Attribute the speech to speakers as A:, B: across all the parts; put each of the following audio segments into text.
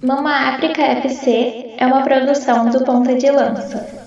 A: Mama África FC é uma produção do Ponta de Lança.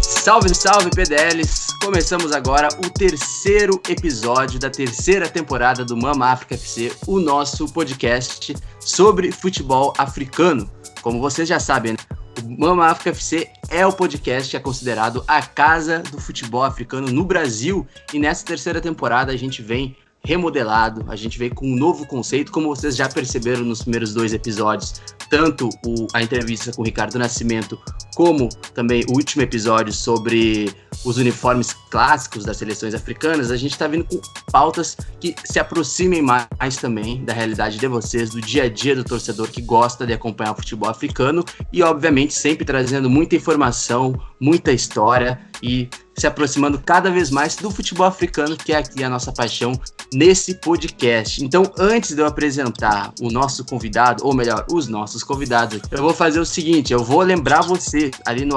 B: Salve, salve, PDLs! Começamos agora o terceiro episódio da terceira temporada do Mama África FC, o nosso podcast sobre futebol africano. Como vocês já sabem, né? o Mama África FC é o podcast que é considerado a casa do futebol africano no Brasil e nessa terceira temporada a gente vem remodelado, a gente veio com um novo conceito, como vocês já perceberam nos primeiros dois episódios, tanto o, a entrevista com o Ricardo Nascimento, como também o último episódio sobre os uniformes clássicos das seleções africanas, a gente está vindo com pautas que se aproximem mais também da realidade de vocês, do dia a dia do torcedor que gosta de acompanhar o futebol africano e, obviamente, sempre trazendo muita informação, muita história e se aproximando cada vez mais do futebol africano, que é aqui a nossa paixão nesse podcast. Então, antes de eu apresentar o nosso convidado, ou melhor, os nossos convidados, eu vou fazer o seguinte: eu vou lembrar você ali no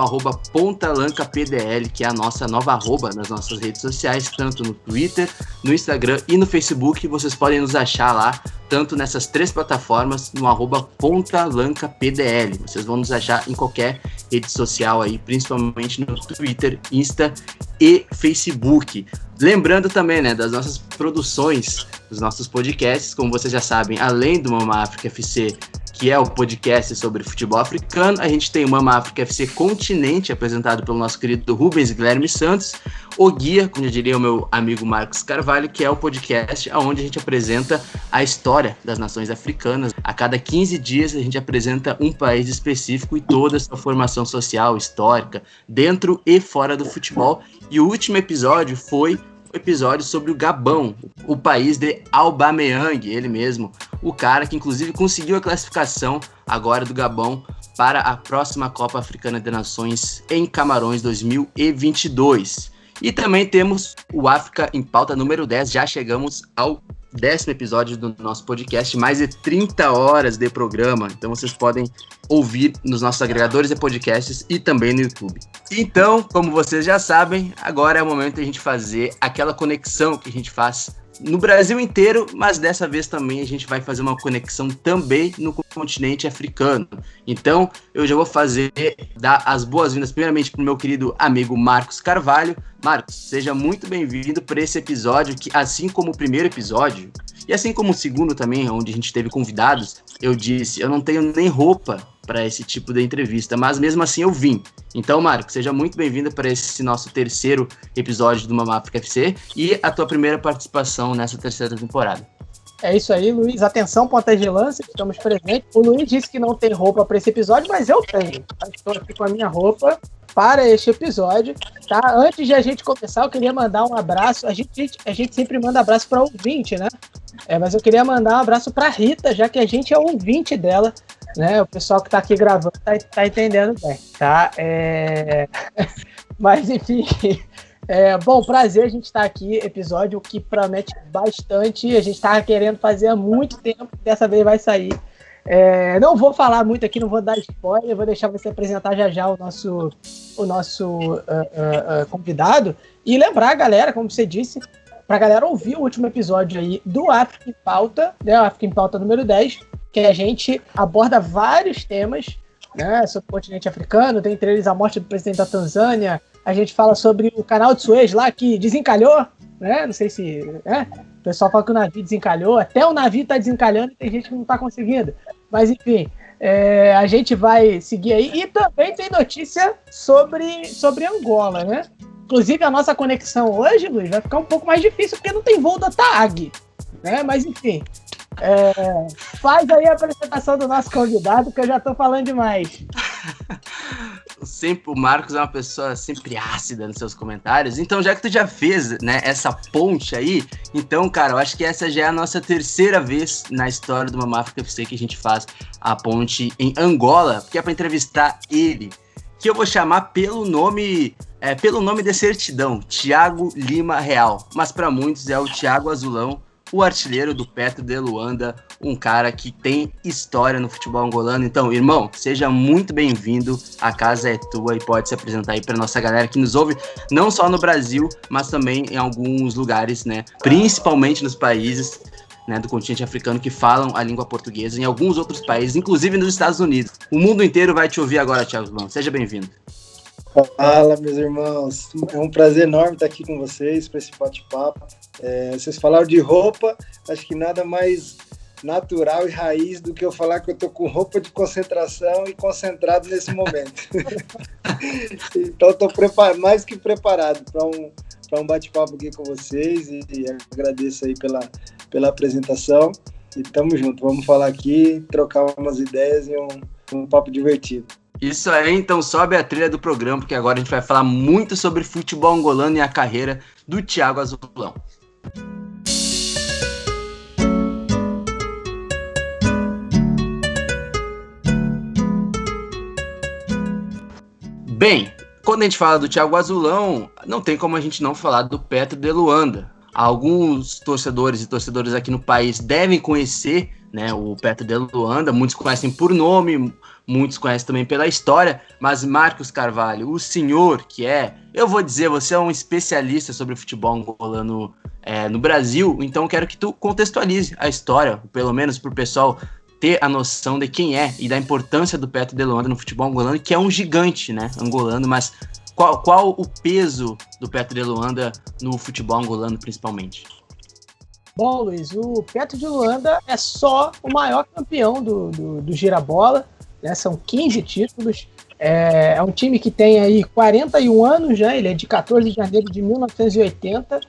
B: PontalancapDL, que é a nossa nova arroba nas nossas redes sociais, tanto no Twitter, no Instagram e no Facebook. Vocês podem nos achar lá tanto nessas três plataformas, no arroba PontalancapDL. Vocês vão nos achar em qualquer rede social aí, principalmente no Twitter, Insta e Facebook. Lembrando também, né, das nossas produções, dos nossos podcasts, como vocês já sabem, além do Mama África FC, que é o podcast sobre futebol africano. A gente tem o Mama África FC Continente, apresentado pelo nosso querido Rubens Guilherme Santos. O Guia, como já diria o meu amigo Marcos Carvalho, que é o podcast onde a gente apresenta a história das nações africanas. A cada 15 dias a gente apresenta um país específico e toda a sua formação social, histórica, dentro e fora do futebol. E o último episódio foi episódio sobre o Gabão, o país de Aubameyang, ele mesmo, o cara que inclusive conseguiu a classificação agora do Gabão para a próxima Copa Africana de Nações em Camarões 2022. E também temos o África em pauta número 10, já chegamos ao décimo episódio do nosso podcast, mais de 30 horas de programa. Então vocês podem ouvir nos nossos agregadores de podcasts e também no YouTube. Então, como vocês já sabem, agora é o momento de a gente fazer aquela conexão que a gente faz no Brasil inteiro, mas dessa vez também a gente vai fazer uma conexão também no continente africano. Então, eu já vou fazer dar as boas-vindas primeiramente para o meu querido amigo Marcos Carvalho. Marcos, seja muito bem-vindo para esse episódio que, assim como o primeiro episódio, e assim como o segundo também, onde a gente teve convidados, eu disse, eu não tenho nem roupa para esse tipo de entrevista, mas mesmo assim eu vim. Então, Marco, seja muito bem-vindo para esse nosso terceiro episódio do Mama África FC e a tua primeira participação nessa terceira temporada.
C: É isso aí, Luiz. Atenção, pontas de lança, estamos presentes. O Luiz disse que não tem roupa para esse episódio, mas eu tenho. Estou aqui com a minha roupa para este episódio. Tá? Antes de a gente começar, eu queria mandar um abraço. A gente, a gente sempre manda abraço para ouvinte, né? É, mas eu queria mandar um abraço para Rita, já que a gente é ouvinte dela né? O pessoal que está aqui gravando tá, tá, entendendo bem, tá? É... Mas enfim, é, bom, prazer a gente estar tá aqui, episódio que promete bastante. A gente estava querendo fazer há muito tempo, dessa vez vai sair. É, não vou falar muito aqui, não vou dar spoiler, vou deixar você apresentar já já o nosso, o nosso uh, uh, uh, convidado. E lembrar, galera, como você disse, para a galera ouvir o último episódio aí do África em Pauta, né, África em Pauta número 10, que a gente aborda vários temas né, sobre o continente africano, tem entre eles a morte do presidente da Tanzânia, a gente fala sobre o canal de Suez lá que desencalhou, né? Não sei se. Né, o pessoal fala que o navio desencalhou, até o navio está desencalhando e tem gente que não está conseguindo. Mas enfim, é, a gente vai seguir aí. E também tem notícia sobre, sobre Angola, né? Inclusive a nossa conexão hoje, Luiz, vai ficar um pouco mais difícil porque não tem voo da TAG. Né? Mas enfim, é, faz aí a apresentação do nosso convidado, que eu já tô falando demais.
B: Sempre, o Marcos é uma pessoa sempre ácida nos seus comentários. Então, já que tu já fez né, essa ponte aí, então, cara, eu acho que essa já é a nossa terceira vez na história do Mamáfrica FC que a gente faz a ponte em Angola, que é para entrevistar ele, que eu vou chamar pelo nome é, pelo nome de certidão, Tiago Lima Real. Mas para muitos é o Tiago Azulão o artilheiro do Petro de Luanda, um cara que tem história no futebol angolano. Então, irmão, seja muito bem-vindo. A casa é tua e pode se apresentar aí para nossa galera que nos ouve, não só no Brasil, mas também em alguns lugares, né? Principalmente nos países né, do continente africano que falam a língua portuguesa, em alguns outros países, inclusive nos Estados Unidos. O mundo inteiro vai te ouvir agora, Thiago João. Seja bem-vindo.
D: Fala, meus irmãos. É um prazer enorme estar aqui com vocês para esse bate-papo. É, vocês falaram de roupa, acho que nada mais natural e raiz do que eu falar que eu tô com roupa de concentração e concentrado nesse momento. então estou mais que preparado para um, um bate-papo aqui com vocês e, e agradeço aí pela, pela apresentação. E tamo junto, vamos falar aqui, trocar umas ideias e um, um papo divertido.
B: Isso aí, então sobe a trilha do programa, porque agora a gente vai falar muito sobre futebol angolano e a carreira do Thiago Azulão. Bem, quando a gente fala do Thiago Azulão, não tem como a gente não falar do Petro de Luanda. Alguns torcedores e torcedores aqui no país devem conhecer né, o Petro de Luanda, muitos conhecem por nome, muitos conhecem também pela história, mas Marcos Carvalho, o senhor que é, eu vou dizer, você é um especialista sobre futebol angolano é, no Brasil, então quero que tu contextualize a história, pelo menos para o pessoal ter a noção de quem é e da importância do Petro de Luanda no futebol angolano, que é um gigante, né, angolano, mas qual, qual o peso do Petro de Luanda no futebol angolano, principalmente?
C: Bom, Luiz, o Petro de Luanda é só o maior campeão do, do, do Girabola, né? São 15 títulos. É, é, um time que tem aí 41 anos já, ele é de 14 de janeiro de 1980.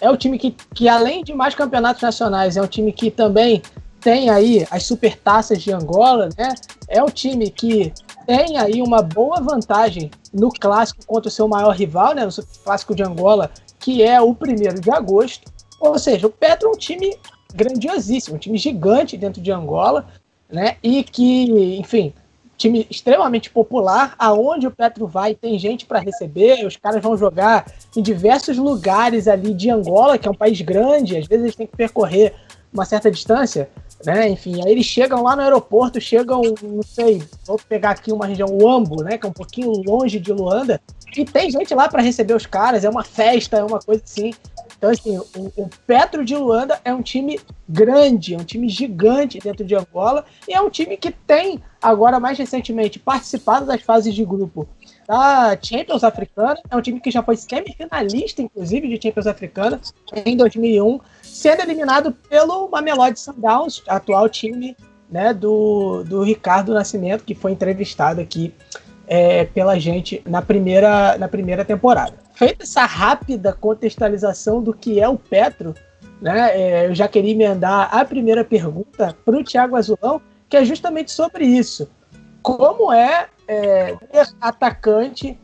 C: É o time que, que, além de mais campeonatos nacionais, é um time que também tem aí as supertaças de Angola, né? É um time que tem aí uma boa vantagem no clássico contra o seu maior rival, né? No clássico de Angola, que é o primeiro de agosto. Ou seja, o Petro é um time grandiosíssimo, um time gigante dentro de Angola, né? E que, enfim, time extremamente popular, aonde o Petro vai tem gente para receber, os caras vão jogar em diversos lugares ali de Angola, que é um país grande, às vezes eles têm que percorrer uma certa distância, né? Enfim, aí eles chegam lá no aeroporto, chegam, não sei, vou pegar aqui uma região, Uambo, né? Que é um pouquinho longe de Luanda, e tem gente lá para receber os caras, é uma festa, é uma coisa assim. Então, assim, o, o, Petro de Luanda é um time grande, é um time gigante dentro de Angola e é um time que tem, agora mais recentemente, participado das fases de grupo da Champions Africana. É um time que já foi semifinalista, inclusive, de Champions Africana em 2001, sendo eliminado pelo Mamelodi Sundowns, atual time né, do, do Ricardo Nascimento, que foi entrevistado aqui é, pela gente na primeira, na primeira temporada. Feita essa rápida contextualização do que é o Petro, né, é, eu já queria emendar a primeira pergunta para o Thiago Azulão, que é justamente sobre isso. Como é, é atacante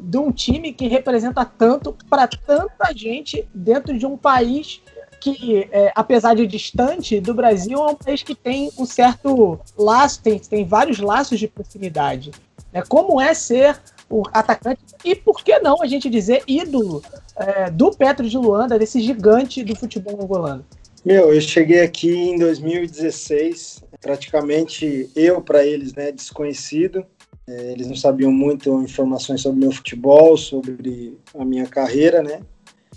C: de um time que representa tanto para tanta gente dentro de um país que, é, apesar de distante do Brasil, é um país que tem um certo laço, tem, tem vários laços de proximidade. Né? Como é ser o atacante e por que não a gente dizer ídolo é, do Petro de Luanda, desse gigante do futebol angolano?
D: Meu, eu cheguei aqui em 2016, praticamente eu para eles, né, desconhecido. É, eles não sabiam muito informações sobre meu futebol, sobre a minha carreira, né?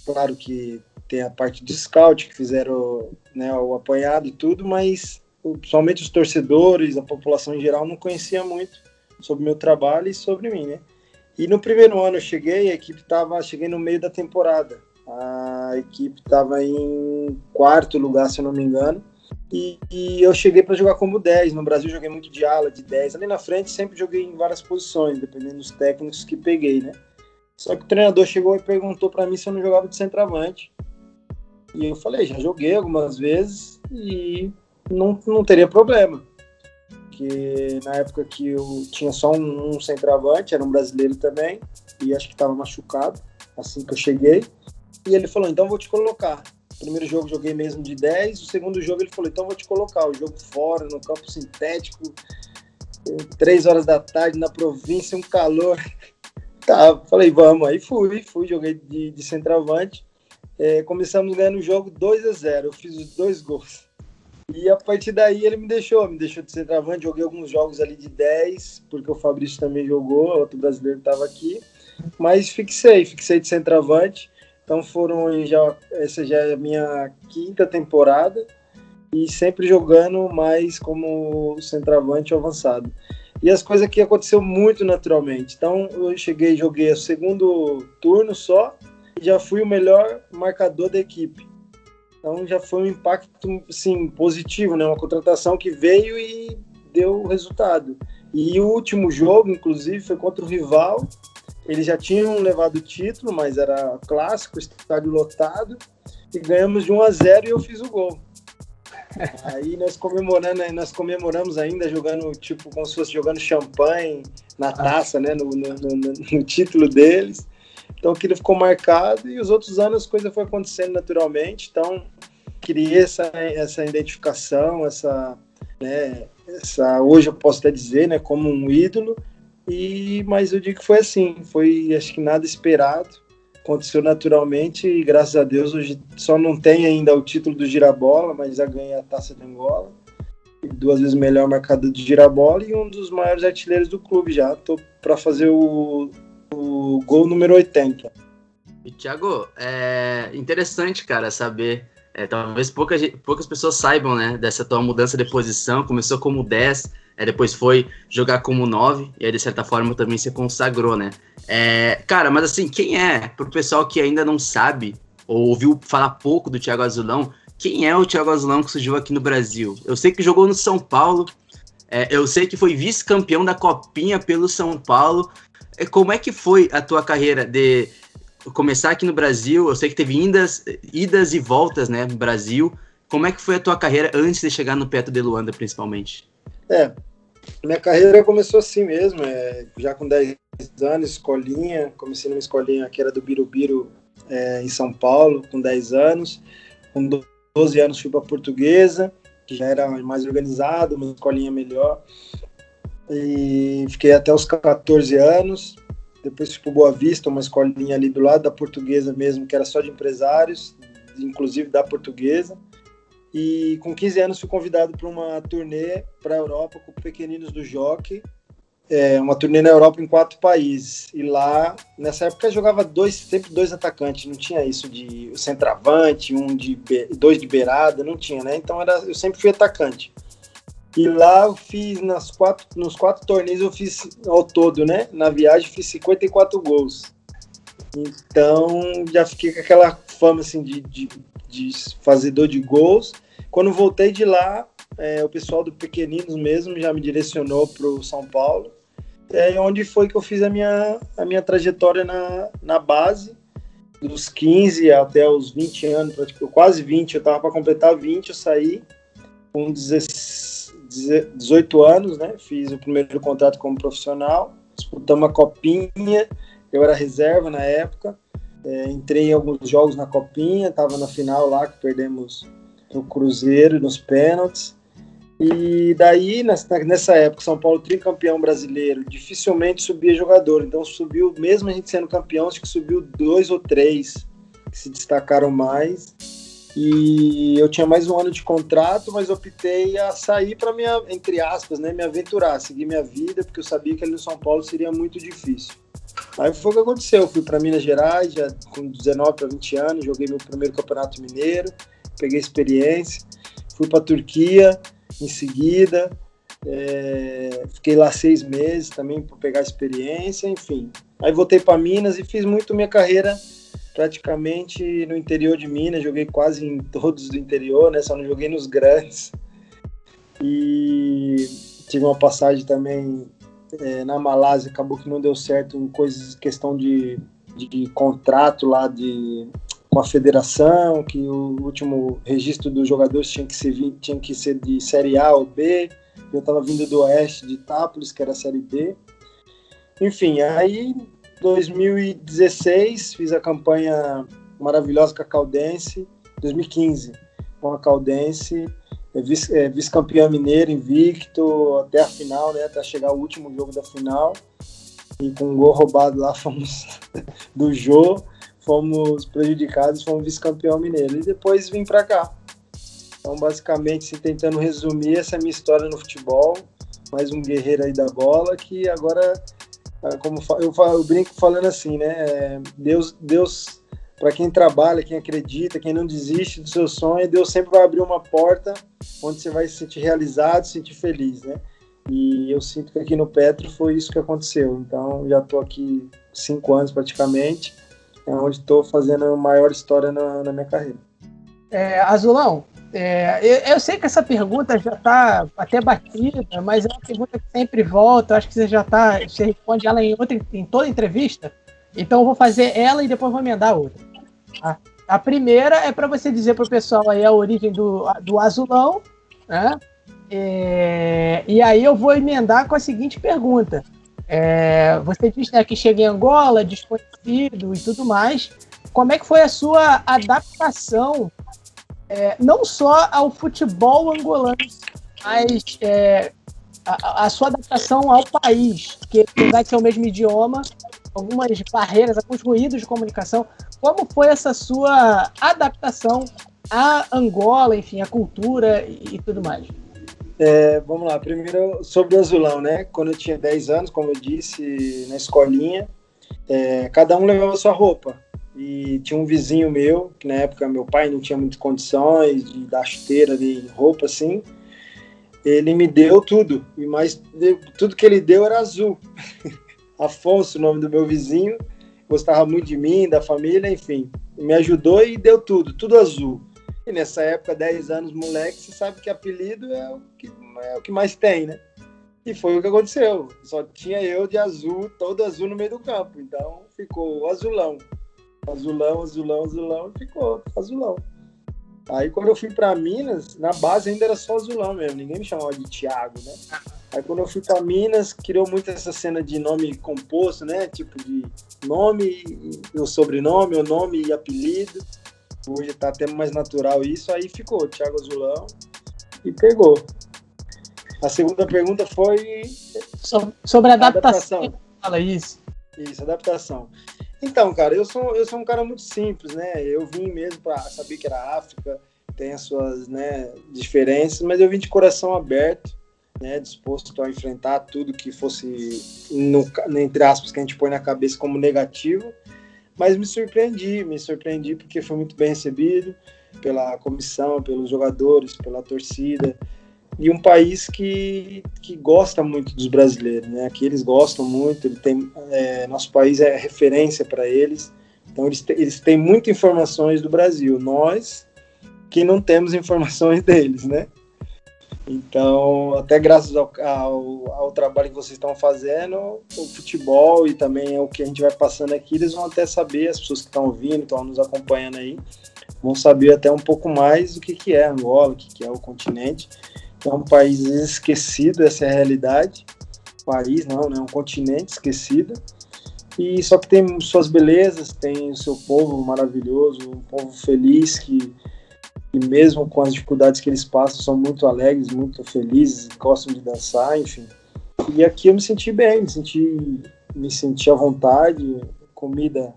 D: Claro que tem a parte de scout que fizeram né, o apanhado e tudo, mas somente os torcedores, a população em geral não conhecia muito sobre meu trabalho e sobre mim, né? E no primeiro ano eu cheguei, a equipe estava, cheguei no meio da temporada. A equipe estava em quarto lugar, se eu não me engano. E, e eu cheguei para jogar como 10. No Brasil joguei muito de ala, de 10. Ali na frente sempre joguei em várias posições, dependendo dos técnicos que peguei, né? Só que o treinador chegou e perguntou para mim se eu não jogava de centroavante. E eu falei, já joguei algumas vezes e não, não teria problema porque na época que eu tinha só um, um centroavante, era um brasileiro também, e acho que estava machucado assim que eu cheguei. E ele falou: então vou te colocar. Primeiro jogo joguei mesmo de 10, o segundo jogo ele falou: então vou te colocar. O jogo fora, no campo sintético, três horas da tarde, na província, um calor. Tá, falei, vamos. Aí fui, fui, joguei de, de centroavante. É, começamos ganhando o jogo 2 a 0 Eu fiz os dois gols. E a partir daí ele me deixou, me deixou de centroavante. Joguei alguns jogos ali de 10, porque o Fabrício também jogou, outro brasileiro estava aqui. Mas fixei, fixei de centroavante. Então foram já essa já é a minha quinta temporada e sempre jogando mais como centroavante avançado. E as coisas aqui aconteceu muito naturalmente. Então eu cheguei, joguei o segundo turno só e já fui o melhor marcador da equipe. Então já foi um impacto sim positivo, né? Uma contratação que veio e deu resultado. E o último jogo, inclusive, foi contra o rival. Eles já tinham levado o título, mas era clássico, estádio lotado. E ganhamos de 1 a 0 e eu fiz o gol. Aí nós comemorando, nós comemoramos ainda jogando, tipo, como se fosse jogando champanhe na taça, né? No, no, no, no título deles. Então aquilo ficou marcado e os outros anos a coisa foi acontecendo naturalmente. Então criei essa, essa identificação, essa, né, essa, hoje eu posso até dizer, né, como um ídolo. E mas eu digo que foi assim, foi acho que nada esperado, aconteceu naturalmente e graças a Deus hoje só não tem ainda o título do girabola, mas já ganhei a Taça de Angola, duas vezes melhor marcador de girabola e um dos maiores artilheiros do clube já. Tô para fazer o, o gol número 80.
B: E Thiago, é interessante, cara, saber é, talvez pouca, poucas pessoas saibam, né, dessa tua mudança de posição. Começou como 10, é, depois foi jogar como 9, e aí, de certa forma, também se consagrou, né? É, cara, mas assim, quem é, pro pessoal que ainda não sabe, ou ouviu falar pouco do Thiago Azulão, quem é o Thiago Azulão que surgiu aqui no Brasil? Eu sei que jogou no São Paulo, é, eu sei que foi vice-campeão da Copinha pelo São Paulo. É, como é que foi a tua carreira de começar aqui no Brasil, eu sei que teve indas, idas e voltas, né, no Brasil. Como é que foi a tua carreira antes de chegar no Petro de Luanda, principalmente?
D: É, minha carreira começou assim mesmo, é, já com 10 anos, escolinha, comecei numa escolinha que era do Birubiru, é, em São Paulo, com 10 anos. Com 12 anos fui para Portuguesa, que já era mais organizado, uma escolinha melhor. E fiquei até os 14 anos, depois fui para Boa Vista, uma escolinha ali do lado da portuguesa mesmo, que era só de empresários, inclusive da portuguesa. E com 15 anos fui convidado para uma turnê para a Europa com pequeninos do Jockey, é, uma turnê na Europa em quatro países. E lá, nessa época, jogava dois, sempre dois atacantes, não tinha isso de centroavante, um de dois de beirada, não tinha, né? Então era, eu sempre fui atacante. E lá eu fiz nas quatro, nos quatro torneios eu fiz ao todo, né? Na viagem fiz 54 gols. Então já fiquei com aquela fama assim de, de, de fazedor de gols. Quando voltei de lá, é, o pessoal do Pequeninos mesmo já me direcionou para o São Paulo. É onde foi que eu fiz a minha, a minha trajetória na, na base, dos 15 até os 20 anos, quase 20, eu estava para completar 20, eu saí com 16 18 anos, né? Fiz o primeiro contrato como profissional, disputamos a copinha, eu era reserva na época, é, entrei em alguns jogos na copinha, estava na final lá que perdemos no Cruzeiro nos pênaltis. E daí, nessa época, São Paulo tricampeão brasileiro, dificilmente subia jogador. Então subiu, mesmo a gente sendo campeão, acho que subiu dois ou três que se destacaram mais. E eu tinha mais um ano de contrato, mas optei a sair para minha, entre aspas, né, me aventurar, seguir minha vida, porque eu sabia que ali no São Paulo seria muito difícil. Aí foi o que aconteceu, eu fui para Minas Gerais, já com 19 para 20 anos, joguei meu primeiro campeonato mineiro, peguei experiência, fui para Turquia em seguida, é, fiquei lá seis meses também para pegar experiência, enfim. Aí voltei para Minas e fiz muito minha carreira praticamente no interior de Minas, joguei quase em todos do interior, né? Só não joguei nos grandes. E tive uma passagem também é, na Malásia, acabou que não deu certo coisas, questão de, de contrato lá de, com a federação, que o último registro dos jogadores tinha que ser, tinha que ser de Série A ou B. Eu estava vindo do Oeste de Itápolis, que era Série B. Enfim, aí 2016 fiz a campanha maravilhosa com a Caldense, 2015 com a Caldense, é, é vice-campeão mineiro, invicto até a final, né, até chegar o último jogo da final. E com um gol roubado lá, fomos do Jô, fomos prejudicados, fomos vice-campeão mineiro. E depois vim para cá. Então, basicamente, tentando resumir essa é minha história no futebol, mais um guerreiro aí da bola, que agora, como eu, eu brinco falando assim, né? É, Deus, Deus para quem trabalha, quem acredita, quem não desiste do seu sonho, Deus sempre vai abrir uma porta onde você vai se sentir realizado, se sentir feliz, né? E eu sinto que aqui no Petro foi isso que aconteceu. Então, já estou aqui cinco anos praticamente, é onde estou fazendo a maior história na, na minha carreira.
C: É, Azulão, é, eu, eu, sei que essa pergunta já está até batida, mas é uma pergunta que sempre volta. Acho que você já está, você responde ela em, outra, em toda entrevista. Então eu vou fazer ela e depois vou emendar outra. Tá? A primeira é para você dizer para o pessoal aí a origem do, do azulão, né? É, e aí eu vou emendar com a seguinte pergunta. É, você disse né, que chega em Angola, desconhecido e tudo mais. Como é que foi a sua adaptação, é, não só ao futebol angolano, mas é, a, a, sua adaptação ao país, que apesar de ser o mesmo idioma, algumas barreiras, alguns ruídos de comunicação. Como foi essa sua adaptação à Angola, enfim, à cultura e, e tudo mais?
D: É, vamos lá, primeiro sobre o azulão, né? Quando eu tinha 10 anos, como eu disse, na escolinha, é, cada um levava sua roupa. E tinha um vizinho meu, que na época meu pai não tinha muitas condições de dar chuteira de roupa assim. Ele me deu tudo, e mais tudo que ele deu era azul. Afonso, o nome do meu vizinho, gostava muito de mim, da família, enfim. Me ajudou e deu tudo, tudo azul. E nessa época, 10 anos, moleque, você sabe que apelido é o que, é o que mais tem, né? E foi o que aconteceu. Só tinha eu de azul, todo azul no meio do campo. Então ficou azulão. Azulão, azulão, azulão, ficou azulão. Aí quando eu fui para Minas, na base ainda era só azulão mesmo, ninguém me chamava de Thiago, né? Aí quando eu fui para Minas, criou muito essa cena de nome composto, né? Tipo de nome o sobrenome, o nome e apelido. Hoje tá até mais natural isso, aí ficou Thiago Azulão e pegou. A segunda pergunta foi
C: sobre a adaptação. adaptação. Fala isso.
D: Isso, adaptação. Então, cara, eu sou, eu sou um cara muito simples, né? Eu vim mesmo para saber que era África, tem as suas né, diferenças, mas eu vim de coração aberto né, disposto a enfrentar tudo que fosse, no, entre aspas, que a gente põe na cabeça como negativo, mas me surpreendi, me surpreendi porque foi muito bem recebido pela comissão, pelos jogadores, pela torcida, e um país que, que gosta muito dos brasileiros, né, que eles gostam muito, ele tem, é, nosso país é referência para eles, então eles, eles têm muitas informações do Brasil, nós que não temos informações deles, né? Então, até graças ao, ao, ao, trabalho que vocês estão fazendo, o futebol e também o que a gente vai passando aqui, eles vão até saber, as pessoas que estão ouvindo, estão nos acompanhando aí, vão saber até um pouco mais do que, que é Angola, o que, que é o continente. É um país esquecido, essa é a realidade. País não, né? Um continente esquecido. E só que tem suas belezas, tem o seu povo maravilhoso, um povo feliz que mesmo com as dificuldades que eles passam, são muito alegres, muito felizes, gostam de dançar, enfim. E aqui eu me senti bem, me senti, me senti à vontade, comida,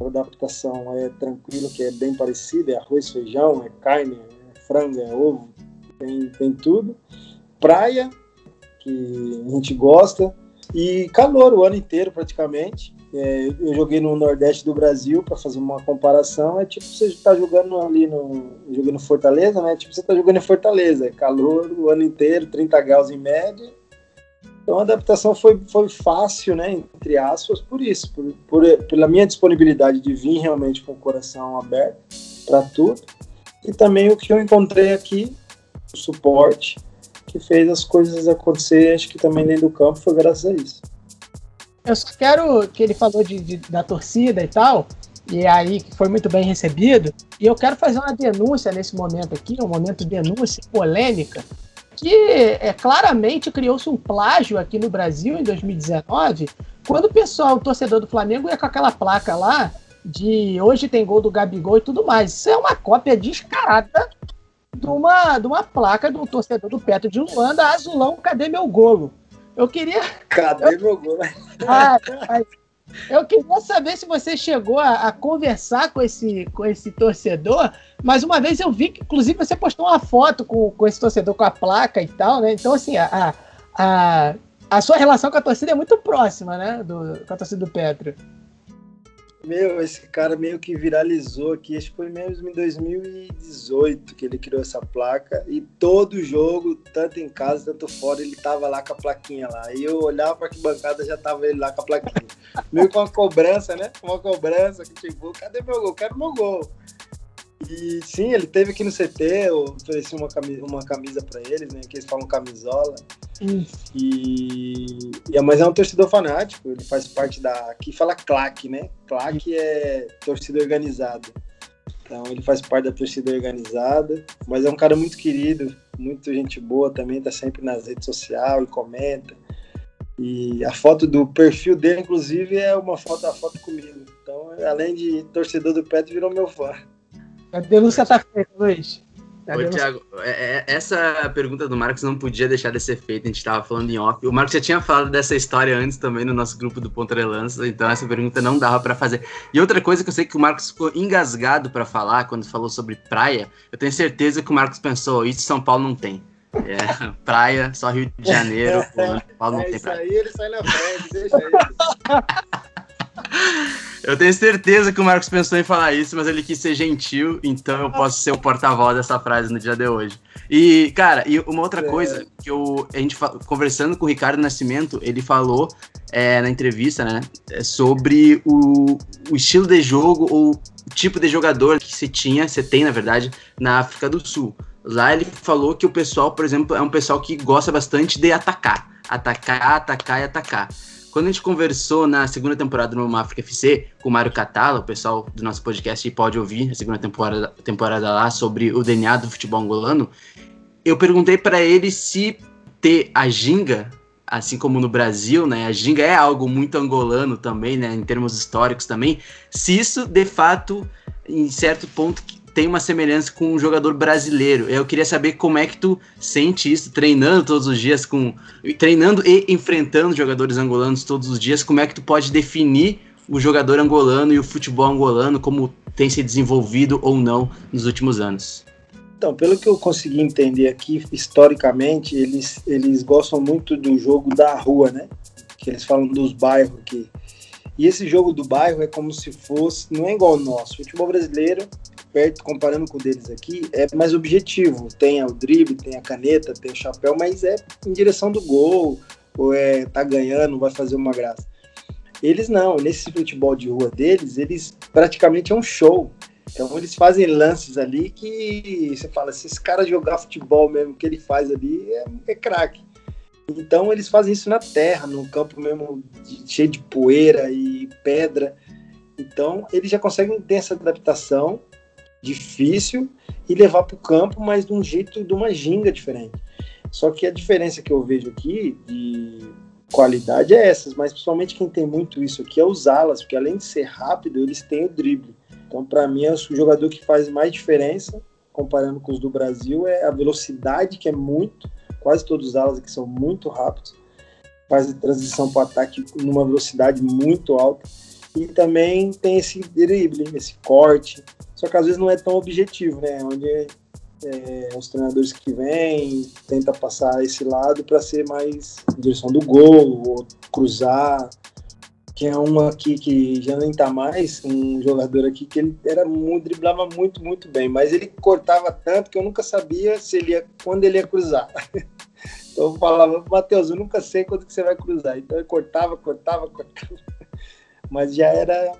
D: a adaptação é tranquilo, que é bem parecida, é arroz, feijão, é carne, é frango, é ovo, tem, tem tudo. Praia, que a gente gosta, e calor o ano inteiro praticamente. É, eu joguei no Nordeste do Brasil para fazer uma comparação. É tipo você está jogando ali no jogando Fortaleza, né? Tipo você está jogando em Fortaleza, é calor o ano inteiro, 30 graus em média. Então a adaptação foi, foi fácil, né? Entre aspas, por isso, por, por pela minha disponibilidade de vir realmente com o coração aberto para tudo. E também o que eu encontrei aqui, suporte que fez as coisas acontecer, acho que também dentro do campo foi graças a isso
C: eu só quero que ele falou de, de, da torcida e tal, e aí foi muito bem recebido. E eu quero fazer uma denúncia nesse momento aqui, um momento de denúncia polêmica, que é, claramente criou-se um plágio aqui no Brasil em 2019, quando o pessoal, o torcedor do Flamengo, ia com aquela placa lá de hoje tem gol do Gabigol e tudo mais. Isso é uma cópia descarada de uma, de uma placa do torcedor do Petro de Luanda, azulão, cadê meu golo? Eu queria.
D: Cadê eu... meu gol?
C: Ah, Eu queria saber se você chegou a, a, conversar com esse, com esse torcedor, mas uma vez eu vi que, inclusive, você postou uma foto com, com esse torcedor com a placa e tal, né? Então, assim, a, a, a sua relação com a torcida é muito próxima, né? Do, com a torcida do Petro.
D: Meu, esse cara meio que viralizou aqui, acho que foi mesmo em 2018 que ele criou essa placa. E todo jogo, tanto em casa, tanto fora, ele tava lá com a plaquinha lá. E eu olhava que bancada já tava ele lá com a plaquinha. meio com uma cobrança, né? Uma cobrança que tipo, cadê meu gol? Quero meu gol. E sim, ele teve aqui no CT, eu ofereci uma camisa, uma camisa para eles, né? Que eles falam camisola. E, e, mas é um torcedor fanático, ele faz parte da. Aqui fala claque, né? Claque é torcida organizada. Então ele faz parte da torcida organizada, mas é um cara muito querido, muito gente boa também, tá sempre nas redes sociais e comenta. E a foto do perfil dele, inclusive, é uma foto, a foto comigo. Então, além de torcedor do Petro, virou meu fã.
C: A denúncia tá feita, Luiz.
B: Ô, Thiago, é, é, essa pergunta do Marcos não podia deixar de ser feita, a gente estava falando em off. O Marcos já tinha falado dessa história antes também no nosso grupo do Pontrelança, então essa pergunta não dava para fazer. E outra coisa que eu sei que o Marcos ficou engasgado para falar quando falou sobre praia, eu tenho certeza que o Marcos pensou, isso São Paulo não tem. É, praia, só Rio de Janeiro, São Paulo não é tem praia.
D: Isso aí ele sai na frente, deixa ele.
B: Eu tenho certeza que o Marcos pensou em falar isso, mas ele quis ser gentil, então eu posso ser o porta-voz dessa frase no dia de hoje. E, cara, e uma outra é. coisa que eu, a gente conversando com o Ricardo Nascimento, ele falou é, na entrevista, né, é sobre o, o estilo de jogo ou o tipo de jogador que você tinha, você tem, na verdade, na África do Sul. Lá ele falou que o pessoal, por exemplo, é um pessoal que gosta bastante de atacar. Atacar, atacar e atacar. Quando a gente conversou na segunda temporada no África FC com o Mário Catala, o pessoal do nosso podcast pode ouvir a segunda temporada, temporada lá sobre o DNA do futebol angolano, eu perguntei para ele se ter a ginga, assim como no Brasil, né, a ginga é algo muito angolano também, né, em termos históricos também, se isso de fato em certo ponto tem uma semelhança com um jogador brasileiro. Eu queria saber como é que tu sente isso, treinando todos os dias com. treinando e enfrentando jogadores angolanos todos os dias, como é que tu pode definir o jogador angolano e o futebol angolano, como tem se desenvolvido ou não nos últimos anos?
D: Então, pelo que eu consegui entender aqui, historicamente, eles, eles gostam muito do jogo da rua, né? Que eles falam dos bairros aqui. E esse jogo do bairro é como se fosse, não é igual ao nosso. O futebol brasileiro perto, comparando com o deles aqui, é mais objetivo. Tem o drible, tem a caneta, tem o chapéu, mas é em direção do gol, ou é tá ganhando, vai fazer uma graça. Eles não, nesse futebol de rua deles, eles praticamente é um show. Então eles fazem lances ali que você fala, se esse cara jogar futebol mesmo que ele faz ali, é, é craque. Então eles fazem isso na terra, no campo mesmo de, cheio de poeira e pedra. Então eles já conseguem ter essa adaptação difícil e levar para o campo, mas de um jeito, de uma ginga diferente. Só que a diferença que eu vejo aqui de qualidade é essas, mas principalmente quem tem muito isso aqui é usá-las, porque além de ser rápido, eles têm o drible. Então, para mim, é o jogador que faz mais diferença, comparando com os do Brasil, é a velocidade, que é muito, quase todos os alas aqui são muito rápidos, faz a transição para o ataque numa velocidade muito alta, e também tem esse drible, esse corte, só que às vezes não é tão objetivo, né? Onde é, os treinadores que vêm tenta passar esse lado para ser mais em direção do gol, ou cruzar. Tinha um aqui que já nem tá mais, um jogador aqui que ele era muito, driblava muito, muito bem, mas ele cortava tanto que eu nunca sabia se ele ia, quando ele ia cruzar. Então eu falava, Matheus, eu nunca sei quando que você vai cruzar. Então ele cortava, cortava, cortava. Mas já era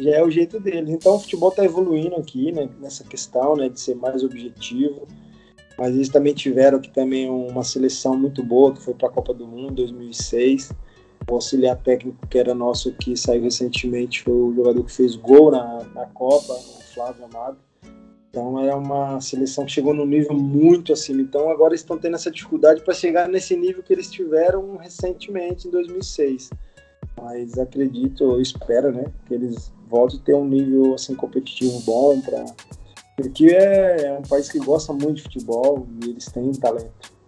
D: já é o jeito deles. Então o futebol está evoluindo aqui, né, nessa questão, né, de ser mais objetivo. Mas eles também tiveram aqui também uma seleção muito boa, que foi para a Copa do Mundo 2006. O auxiliar técnico que era nosso aqui saiu recentemente, foi o jogador que fez gol na, na Copa, o Flávio Amado. Então era uma seleção que chegou num nível muito acima. Então agora estão tendo essa dificuldade para chegar nesse nível que eles tiveram recentemente em 2006. Mas acredito, eu espero, né, que eles voltem a ter um nível assim competitivo bom para porque é, é, um país que gosta muito de futebol e eles têm talento.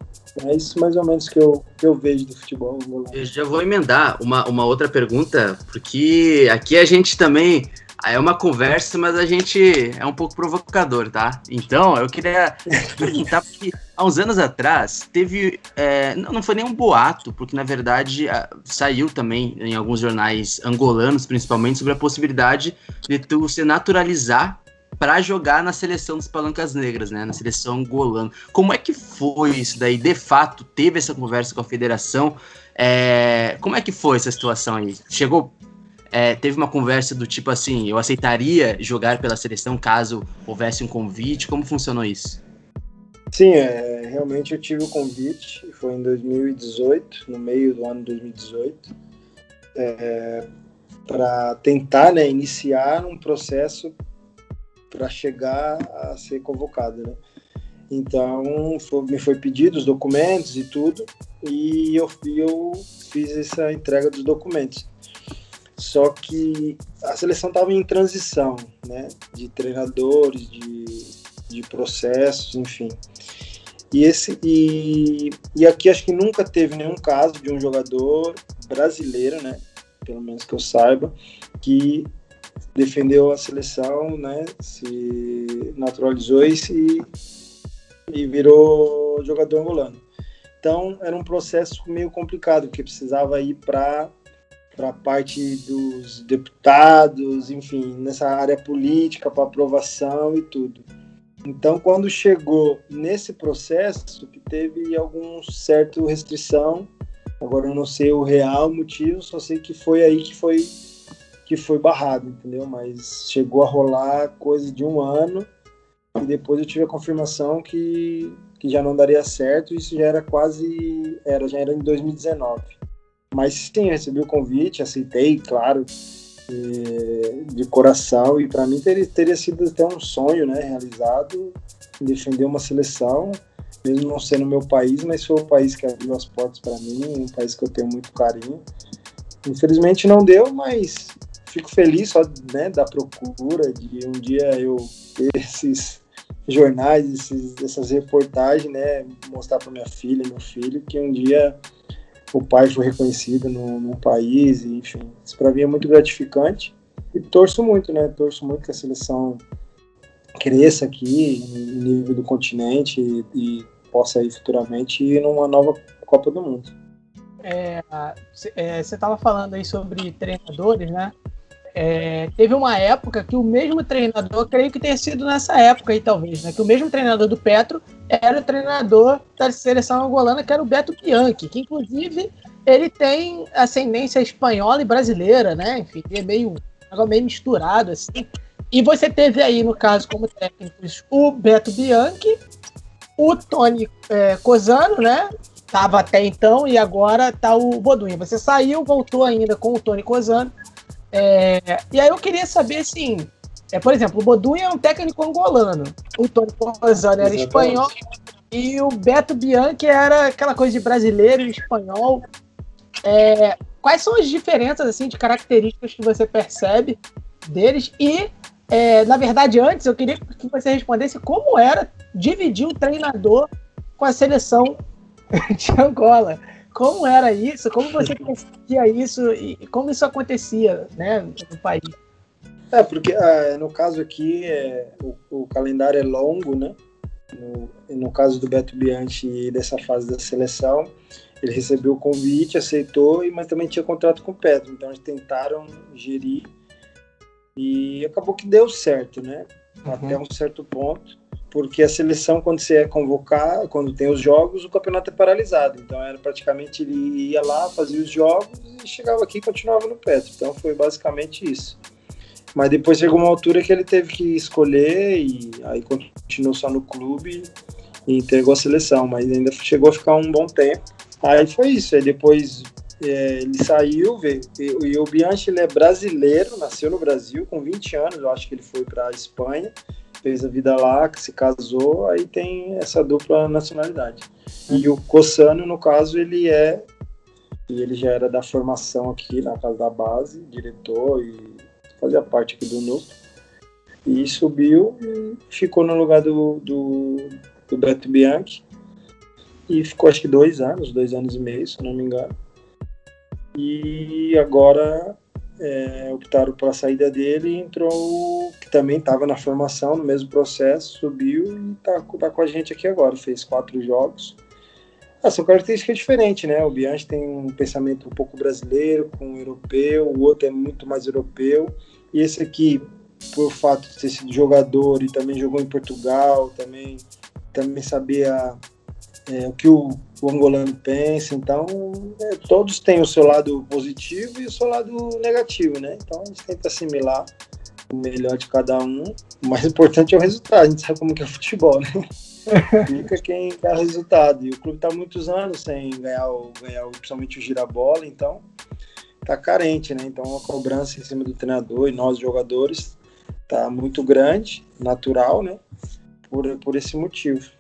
D: É isso mais ou menos que eu, que eu vejo do futebol.
B: Eu já vou emendar uma, uma outra pergunta, porque aqui a gente também é uma conversa, mas a gente é um pouco provocador, tá? Então, eu queria perguntar, porque há uns anos atrás teve. É, não foi nem um boato, porque na verdade saiu também em alguns jornais angolanos, principalmente, sobre a possibilidade de tu se naturalizar para jogar na seleção dos Palancas Negras, né? Na seleção angolana. Como é que foi isso daí? De fato, teve essa conversa com a federação? É, como é que foi essa situação aí? Chegou é, teve uma conversa do tipo assim, eu aceitaria jogar pela seleção caso houvesse um convite? Como funcionou isso?
D: Sim, é, realmente eu tive o convite, foi em 2018, no meio do ano 2018, é, para tentar né, iniciar um processo para chegar a ser convocado, né? Então, foi, me foi pedido os documentos e tudo, e eu, eu fiz essa entrega dos documentos. Só que a seleção estava em transição, né? De treinadores, de, de processos, enfim. E, esse, e, e aqui acho que nunca teve nenhum caso de um jogador brasileiro, né? Pelo menos que eu saiba, que defendeu a seleção, né? Se naturalizou e, se, e virou jogador angolano. Então era um processo meio complicado, porque precisava ir para para a parte dos deputados, enfim, nessa área política, para aprovação e tudo. Então, quando chegou nesse processo, que teve algum certo restrição, agora eu não sei o real motivo, só sei que foi aí que foi que foi barrado, entendeu? Mas chegou a rolar coisa de um ano e depois eu tive a confirmação que, que já não daria certo. Isso já era quase era já era em 2019. Mas sim, recebi o convite, aceitei, claro, de coração. E para mim teria, teria sido até um sonho né, realizado defender uma seleção, mesmo não sendo meu país, mas foi o país que abriu as portas para mim, um país que eu tenho muito carinho. Infelizmente não deu, mas fico feliz só né, da procura de um dia eu ter esses jornais, esses, essas reportagens, né, mostrar para minha filha, meu filho, que um dia o pai foi reconhecido no, no país, e, enfim, isso para mim é muito gratificante e torço muito, né? Torço muito que a seleção cresça aqui no nível do continente e, e possa ir futuramente ir numa nova Copa do Mundo.
C: É, você é, estava falando aí sobre treinadores, né? É, teve uma época que o mesmo treinador, creio que tenha sido nessa época aí, talvez, né? Que o mesmo treinador do Petro era o treinador da seleção angolana, que era o Beto Bianchi, que inclusive ele tem ascendência espanhola e brasileira, né? Enfim, é meio, meio misturado, assim. E você teve aí, no caso, como técnicos, o Beto Bianchi, o Tony é, Cosano, né? Tava até então, e agora tá o Bodunha. Você saiu, voltou ainda com o Tony Cosano é, e aí eu queria saber, assim, é, por exemplo, o Bodunha é um técnico angolano, o Tony Pozzani era espanhol e o Beto Bianchi era aquela coisa de brasileiro e espanhol. É, quais são as diferenças assim de características que você percebe deles? E, é, na verdade, antes eu queria que você respondesse como era dividir o treinador com a seleção de Angola. Como era isso? Como você percebia isso e como isso acontecia, né, no país?
D: É, porque ah, no caso aqui é, o, o, calendário é longo, né? No, no caso do Beto Bianchi dessa fase da seleção, ele recebeu o convite, aceitou, mas também tinha contrato com o Petro, então eles tentaram gerir e acabou que deu certo, né? Uhum. Até um certo ponto porque a seleção, quando você é convocar, quando tem os jogos, o campeonato é paralisado. Então, era praticamente ele ia lá, fazia os jogos e chegava aqui e continuava no Petro. Então, foi basicamente isso. Mas depois chegou uma altura que ele teve que escolher e aí continuou só no clube e entregou a seleção, mas ainda chegou a ficar um bom tempo. Aí foi isso. Aí depois é, ele saiu, veio, e o Bianchi ele é brasileiro, nasceu no Brasil com 20 anos, eu acho que ele foi para a Espanha fez a vida lá, que se casou, aí tem essa dupla nacionalidade. E o Cossano, no caso, ele é. E ele já era da formação aqui na casa da base, diretor e fazia parte aqui do núcleo. E subiu e ficou no lugar do, do, do Beto Bianchi. e ficou acho que dois anos, dois anos e meio, se não me engano. E agora é, optaram pela saída dele e entrou que também estava na formação, no mesmo processo, subiu e está tá com a gente aqui agora. Fez quatro jogos. Ah, são características diferentes, né? O Bianchi tem um pensamento um pouco brasileiro, com um europeu, o outro é muito mais europeu. E esse aqui, por fato de ter sido jogador e também jogou em Portugal, também, também sabia é, o que o, o, angolano pensa. Então, é, todos têm o seu lado positivo e o seu lado negativo, né? Então, a gente tenta assimilar o melhor de cada um. O mais importante é o resultado. A gente sabe como que é o futebol, né? Fica quem dá resultado. E o clube está muitos anos sem ganhar, o, ganhar principalmente o girabola, então tá carente, né? Então a cobrança em cima do treinador e nós jogadores tá muito grande, natural, né? Por, por esse motivo.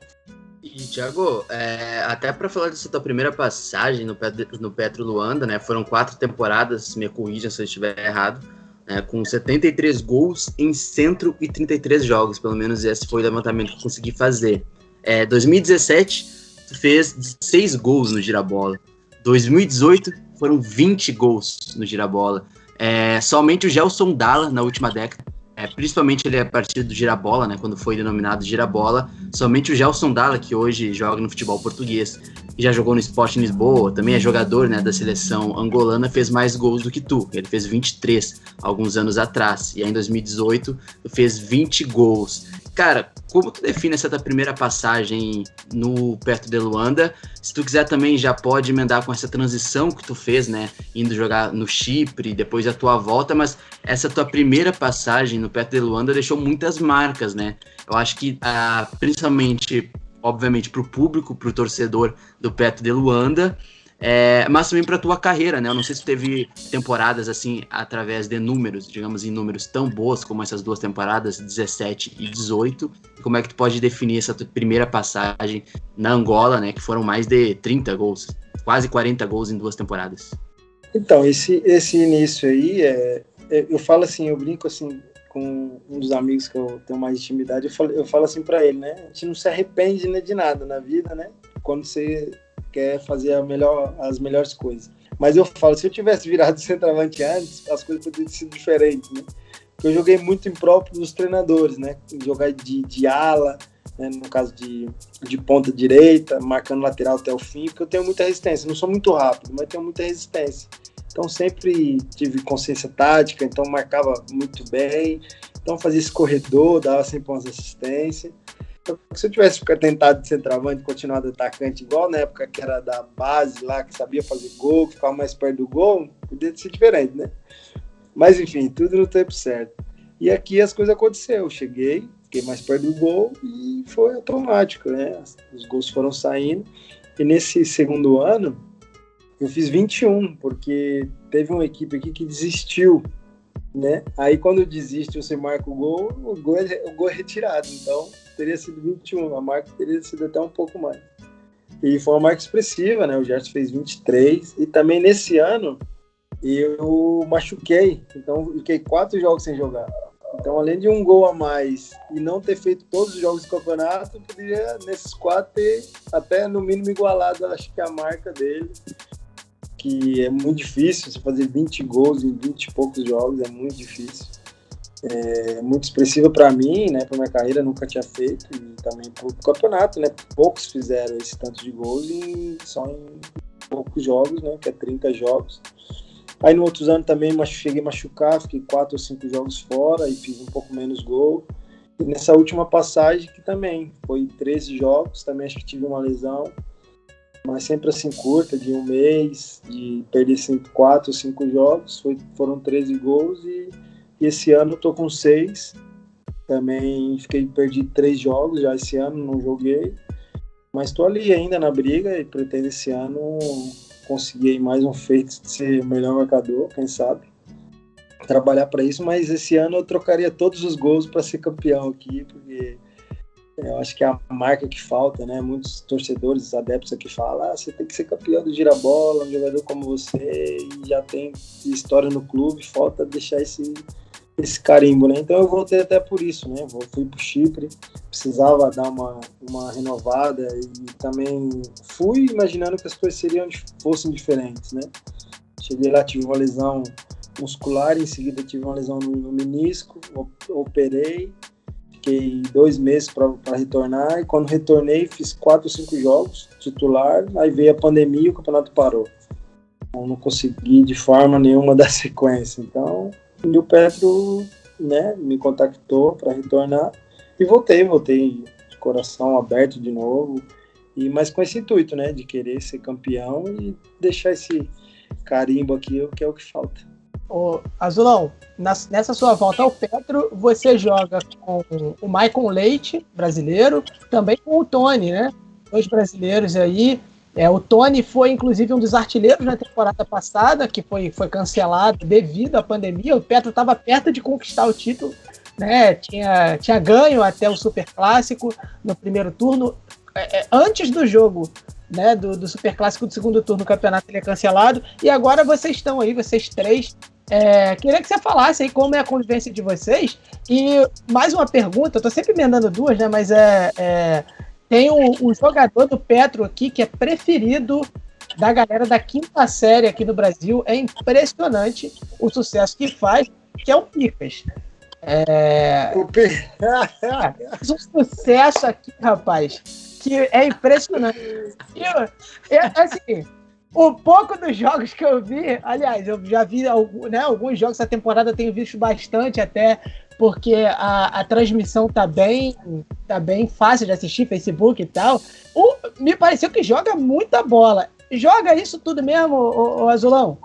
B: E, Thiago, é, até para falar dessa tua primeira passagem no, no Petro Luanda, né? Foram quatro temporadas, me corrija se eu estiver errado, né, com 73 gols em 133 jogos, pelo menos esse foi o levantamento que eu consegui fazer. É, 2017, tu fez 6 gols no Girabola. 2018, foram 20 gols no Girabola. É, somente o Gelson Dalla, na última década, é, principalmente ele é a partir do Girabola, né, quando foi denominado Girabola, somente o Gelson Dalla, que hoje joga no futebol português, e já jogou no Sport Lisboa, também é jogador né, da seleção angolana, fez mais gols do que tu. Ele fez 23 alguns anos atrás, e aí em 2018 fez 20 gols. Cara, como tu define essa tua primeira passagem no perto de Luanda? Se tu quiser também já pode emendar com essa transição que tu fez, né? Indo jogar no Chipre, depois a tua volta, mas essa tua primeira passagem no perto de Luanda deixou muitas marcas, né? Eu acho que ah, principalmente, obviamente, para o público, para o torcedor do perto de Luanda, é, mas também para tua carreira, né? Eu não sei se teve temporadas assim, através de números, digamos, em números tão boas como essas duas temporadas, 17 e 18. Como é que tu pode definir essa primeira passagem na Angola, né? Que foram mais de 30 gols, quase 40 gols em duas temporadas.
D: Então, esse, esse início aí, é, é eu falo assim, eu brinco assim com um dos amigos que eu tenho mais intimidade, eu falo, eu falo assim para ele, né? A gente não se arrepende né, de nada na vida, né? Quando você quer fazer melhor, as melhores coisas. Mas eu falo, se eu tivesse virado centroavante antes, as coisas poderiam ter sido diferentes, né? Porque eu joguei muito em próprio dos treinadores, né? Jogar de, de ala, né? no caso de, de ponta direita, marcando lateral até o fim, porque eu tenho muita resistência. Não sou muito rápido, mas tenho muita resistência. Então sempre tive consciência tática, então marcava muito bem. Então fazia esse corredor, dava sempre umas assistências. Se eu tivesse tentado de centroavante e continuado atacante igual na época que era da base lá, que sabia fazer gol, que ficava mais perto do gol, podia ser diferente, né? Mas enfim, tudo no tempo certo. E aqui as coisas aconteceram. Eu cheguei, fiquei mais perto do gol e foi automático, né? Os gols foram saindo. E nesse segundo ano, eu fiz 21, porque teve uma equipe aqui que desistiu, né? Aí quando desiste você marca o gol, o gol é, o gol é retirado. Então teria sido 21, a marca teria sido até um pouco mais. E foi uma marca expressiva, né? O Gerson fez 23 e também nesse ano eu machuquei, então fiquei quatro jogos sem jogar. Então, além de um gol a mais e não ter feito todos os jogos do campeonato, poderia nesses quatro ter até no mínimo igualado, acho que a marca dele, que é muito difícil, você fazer 20 gols em 20 e poucos jogos é muito difícil é, muito expressiva para mim, né, para minha carreira, nunca tinha feito e também para o campeonato, né, poucos fizeram esse tanto de gols em, só em poucos jogos, né, que é 30 jogos. Aí no outros anos também cheguei a machucar, fiquei quatro ou cinco jogos fora e fiz um pouco menos gol. E nessa última passagem que também foi 13 jogos, também acho que tive uma lesão, mas sempre assim curta, de um mês, de perder cinco, quatro cinco jogos, foi, foram 13 gols e e esse ano eu tô com seis. Também fiquei perdi três jogos já esse ano, não joguei. Mas estou ali ainda na briga e pretendo esse ano conseguir mais um feito de ser o melhor marcador, quem sabe. Trabalhar para isso, mas esse ano eu trocaria todos os gols para ser campeão aqui, porque eu acho que é a marca que falta, né? Muitos torcedores, adeptos aqui falam: ah, você tem que ser campeão do girabola, um jogador como você, e já tem história no clube, falta deixar esse, esse carimbo, né? Então eu voltei até por isso, né? Fui para Chipre, precisava dar uma, uma renovada e também fui imaginando que as coisas seriam fossem diferentes, né? Cheguei lá, tive uma lesão muscular, em seguida tive uma lesão no, no menisco, operei, fiquei dois meses para retornar e quando retornei fiz quatro ou cinco jogos titular, aí veio a pandemia e o campeonato parou. Eu não consegui de forma nenhuma dar sequência, então e o Petro né, me contactou para retornar e voltei, voltei de coração aberto de novo, e mas com esse intuito, né, de querer ser campeão e deixar esse carimbo aqui, que é o que falta.
C: Azulão, nessa sua volta ao Petro, você joga com o Maicon Leite, brasileiro, também com o Tony, né? Dois brasileiros aí. É, o Tony foi, inclusive, um dos artilheiros na temporada passada, que foi, foi cancelado devido à pandemia. O Petro estava perto de conquistar o título, né? Tinha, tinha ganho até o Super Clássico no primeiro turno. É, é, antes do jogo né, do, do Super Clássico do segundo turno, o campeonato ele é cancelado. E agora vocês estão aí, vocês três. É, queria que você falasse aí como é a convivência de vocês. E mais uma pergunta, eu tô sempre emendando duas, né? Mas é, é tem um, jogador do Petro aqui que é preferido da galera da quinta série aqui no Brasil. É impressionante o sucesso que faz, que é o Picas. É... O P... um sucesso aqui, rapaz, que é impressionante. E, assim, o pouco dos jogos que eu vi, aliás, eu já vi né, alguns jogos essa temporada, tenho visto bastante até porque a, a transmissão tá bem, tá bem fácil de assistir, Facebook e tal. O, me pareceu que joga muita bola. Joga isso tudo mesmo, o, o Azulão?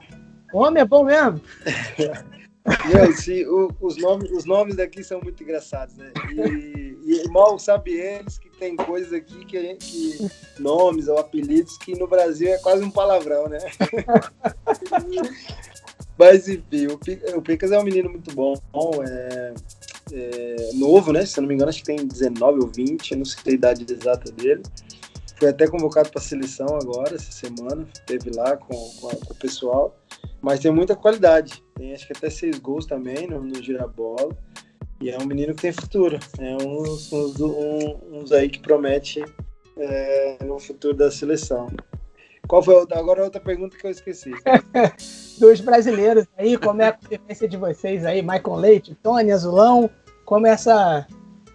C: O homem é bom mesmo?
D: Meu, sim, o, os, nomes, os nomes daqui são muito engraçados, né? E, e mal sabe eles que tem coisas aqui que, a gente, que nomes ou apelidos que no Brasil é quase um palavrão, né? Mas enfim, o, Picas é um menino muito bom, é, é, novo, né? Se eu não me engano, acho que tem 19 ou 20, não sei a idade exata dele. Foi até convocado para a seleção agora, essa semana, esteve lá com, com, com, o pessoal. Mas tem muita qualidade, tem acho que até seis gols também no, no girabola. E é um menino que tem futuro, é uns, uns, uns aí que promete é, no futuro da seleção. Qual foi outra? Agora a outra pergunta que eu esqueci.
C: Dos brasileiros aí, como é a convivência de vocês aí, Michael Leite, Tony Azulão, como é essa,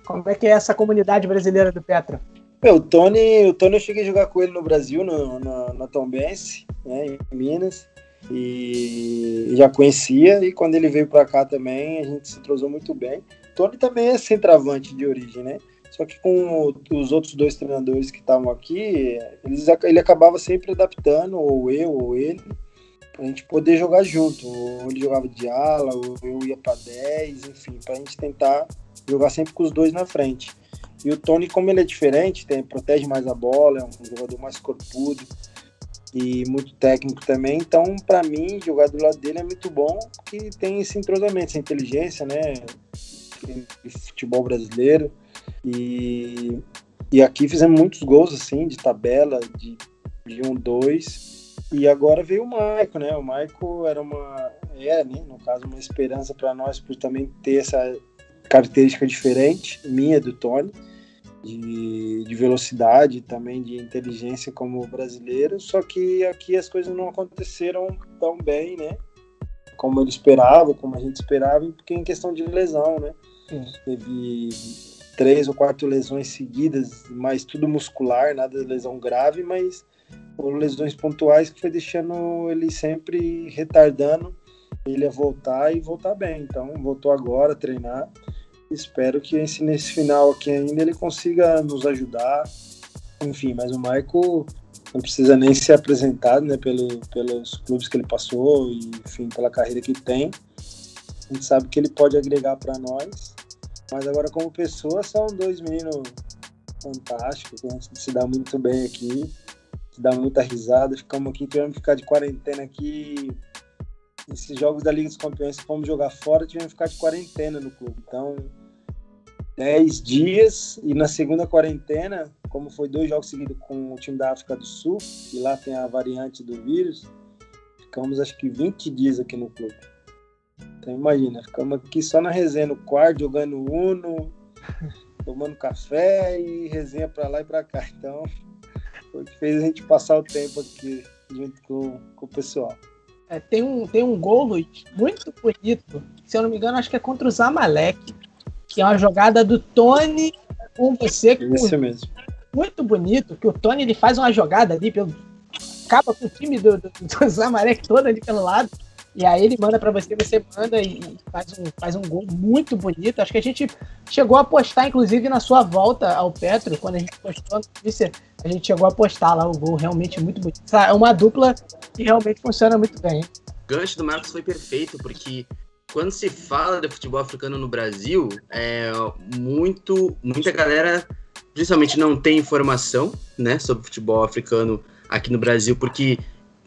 C: como é que é essa comunidade brasileira do Petra?
D: o Tony, o Tony eu cheguei a jogar com ele no Brasil, no, na, na Tombense, né, em Minas, e já conhecia, e quando ele veio para cá também, a gente se entrosou muito bem. Tony também é centroavante de origem, né? Só que com os outros dois treinadores que estavam aqui, eles, ele acabava sempre adaptando, ou eu, ou ele, pra gente poder jogar junto. Ou ele jogava de ala, ou eu ia para 10, enfim, pra gente tentar jogar sempre com os dois na frente. E o Tony, como ele é diferente, tem, protege mais a bola, é um jogador mais corpudo e muito técnico também. Então, para mim, jogar do lado dele é muito bom, que tem esse entrosamento, essa inteligência, né? Futebol brasileiro. E, e aqui fizemos muitos gols, assim, de tabela, de, de um, dois. E agora veio o Maico, né? O Maico era uma, é, né? No caso, uma esperança para nós por também ter essa característica diferente, minha do Tony, de, de velocidade, também de inteligência como brasileiro. Só que aqui as coisas não aconteceram tão bem, né? Como ele esperava, como a gente esperava, porque em questão de lesão, né? Sim. Teve três ou quatro lesões seguidas, mas tudo muscular, nada de lesão grave, mas foram lesões pontuais que foi deixando ele sempre retardando ele a voltar e voltar bem. Então, voltou agora a treinar. Espero que esse, nesse final aqui ainda ele consiga nos ajudar. Enfim, mas o Marco não precisa nem ser apresentado né, pelo, pelos clubes que ele passou e, enfim, pela carreira que tem. A gente sabe que ele pode agregar para nós mas agora, como pessoa, são dois meninos fantásticos, que a gente se dá muito bem aqui, se dá muita risada. Ficamos aqui, tivemos que ficar de quarentena aqui. Esses jogos da Liga dos Campeões, fomos jogar fora, tivemos que ficar de quarentena no clube. Então, 10 dias e na segunda quarentena, como foi dois jogos seguidos com o time da África do Sul, e lá tem a variante do vírus, ficamos acho que 20 dias aqui no clube. Então imagina, ficamos aqui só na resenha no quarto, jogando Uno, tomando café e resenha para lá e para cá. Então foi o que fez a gente passar o tempo aqui junto com, com o pessoal.
C: É, tem, um, tem um gol, Luiz, muito bonito. Se eu não me engano, acho que é contra o Zamalek, que é uma jogada do Tony com você. Com,
D: Isso mesmo.
C: Muito bonito, que o Tony ele faz uma jogada ali, pelo, acaba com o time do, do, do Zamalek todo ali pelo lado. E aí ele manda para você, você manda e faz um, faz um gol muito bonito. Acho que a gente chegou a postar, inclusive, na sua volta ao Petro, quando a gente postou a notícia, a gente chegou a postar lá o gol realmente muito bonito. É uma dupla que realmente funciona muito bem.
B: O gancho do Marcos foi perfeito, porque quando se fala de futebol africano no Brasil, é muito, muita galera principalmente não tem informação né, sobre futebol africano aqui no Brasil, porque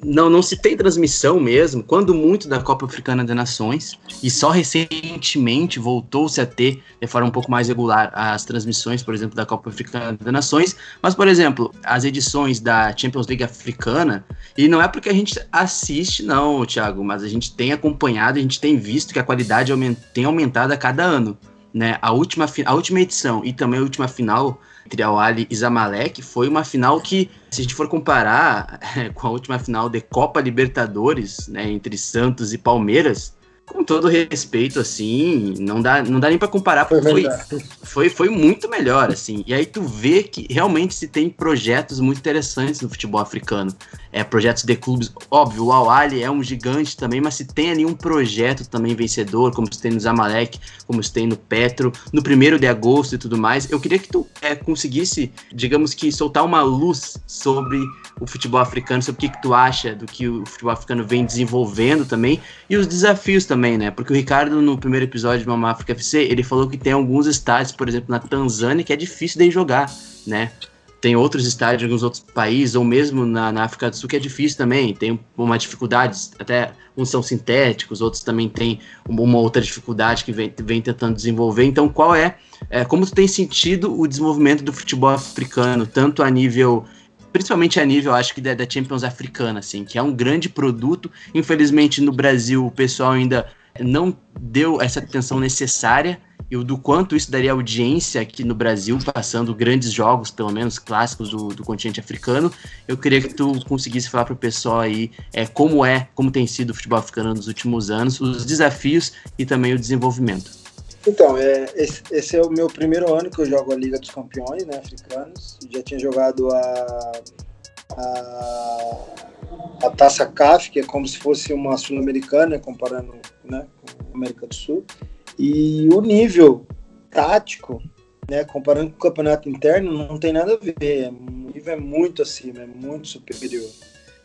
B: não, não se tem transmissão mesmo, quando muito da Copa Africana das Nações, e só recentemente voltou-se a ter de forma um pouco mais regular as transmissões, por exemplo, da Copa Africana das Nações, mas, por exemplo, as edições da Champions League Africana, e não é porque a gente assiste, não, Thiago, mas a gente tem acompanhado, a gente tem visto que a qualidade tem aumentado a cada ano. Né? A, última, a última edição e também a última final entre Al Ali e Zamalek foi uma final que, se a gente for comparar é, com a última final de Copa Libertadores, né, entre Santos e Palmeiras, com todo respeito, assim, não dá, não dá nem para comparar, porque foi, foi, foi muito melhor, assim. E aí tu vê que realmente se tem projetos muito interessantes no futebol africano. É, projetos de clubes, óbvio, o Al-Ali é um gigante também, mas se tem ali um projeto também vencedor, como se tem no Zamalek, como se tem no Petro, no primeiro de agosto e tudo mais, eu queria que tu é, conseguisse, digamos que, soltar uma luz sobre o futebol africano, sobre o que, que tu acha do que o futebol africano vem desenvolvendo também e os desafios também, né? Porque o Ricardo, no primeiro episódio do Mama África FC, ele falou que tem alguns estádios, por exemplo, na Tanzânia, que é difícil de jogar, né? Tem outros estádios em alguns outros países, ou mesmo na, na, África do Sul, que é difícil também. Tem uma dificuldade, até uns são sintéticos, outros também têm uma outra dificuldade que vem, vem tentando desenvolver. Então, qual é, é como tu tem sentido o desenvolvimento do futebol africano, tanto a nível principalmente a nível, acho que da, da, Champions africana, assim, que é um grande produto. Infelizmente, no Brasil, o pessoal ainda não deu essa atenção necessária e do quanto isso daria audiência aqui no Brasil, passando grandes jogos, pelo menos clássicos do, do continente africano. Eu queria que tu conseguisse falar para o pessoal aí é, como é, como tem sido o futebol africano nos últimos anos, os desafios e também o desenvolvimento.
D: Então, é, esse, esse, é o meu primeiro ano que eu jogo a Liga dos Campeões né, africanos. Já tinha jogado a, a, a Taça CAF, que é como se fosse uma sul-americana, comparando né, com a América do Sul. E o nível tático, né, comparando com o campeonato interno, não tem nada a ver. O nível é muito acima, é muito superior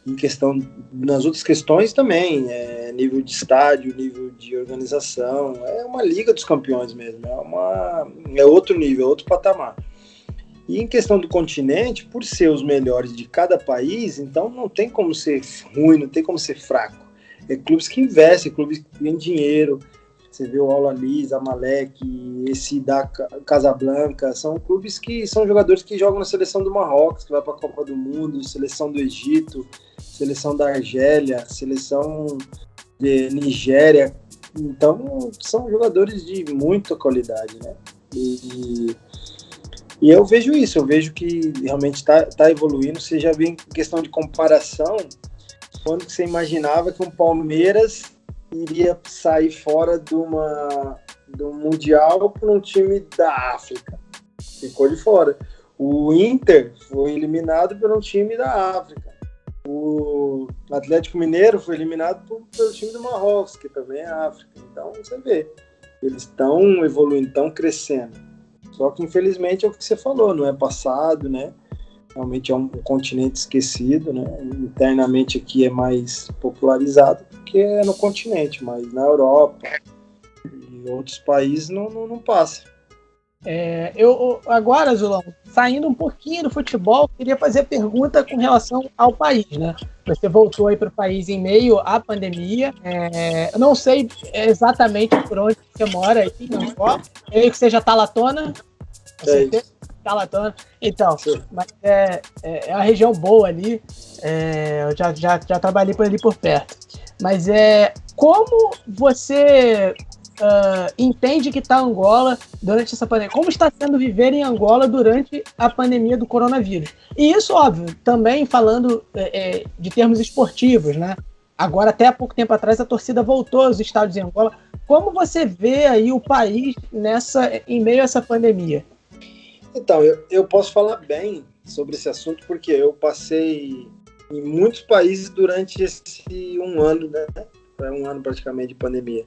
D: em questão nas outras questões também, é, nível de estádio, nível de organização, é uma liga dos campeões mesmo, é uma é outro nível, é outro patamar. E em questão do continente, por ser os melhores de cada país, então não tem como ser ruim, não tem como ser fraco. É clubes que investem, clubes que têm dinheiro. Você vê o Aula Liz, Amalek, esse da Casablanca, são clubes que são jogadores que jogam na seleção do Marrocos, que vai para a Copa do Mundo, seleção do Egito, seleção da Argélia, seleção de Nigéria. Então, são jogadores de muita qualidade, né? E, e eu vejo isso, eu vejo que realmente está tá evoluindo. Você já vê em questão de comparação, quando você imaginava que um Palmeiras iria sair fora de uma do Mundial para um time da África. Ficou de fora. O Inter foi eliminado por um time da África. O Atlético Mineiro foi eliminado por, pelo time do Marrocos, que também é África. Então você vê, eles estão evoluindo, estão crescendo. Só que infelizmente é o que você falou, não é passado, né? Realmente é um continente esquecido, né? Internamente aqui é mais popularizado porque é no continente, mas na Europa e outros países não, não, não passa.
C: É, eu agora, Zulão, saindo um pouquinho do futebol, queria fazer pergunta com relação ao país, né? Você voltou aí para o país em meio à pandemia. É, eu não sei exatamente por onde você mora aí, não só. Eu que seja Talatona.
D: É
C: Talatona. Então, mas é, é, é uma região boa ali. É, eu já, já, já trabalhei por ali por perto. Mas é como você uh, entende que está Angola durante essa pandemia? Como está sendo viver em Angola durante a pandemia do coronavírus? E isso, óbvio, também falando é, de termos esportivos, né? Agora, até há pouco tempo atrás, a torcida voltou aos estádios em Angola. Como você vê aí o país nessa, em meio a essa pandemia?
D: Então, eu, eu posso falar bem sobre esse assunto porque eu passei em muitos países durante esse um ano, né? Foi um ano praticamente de pandemia.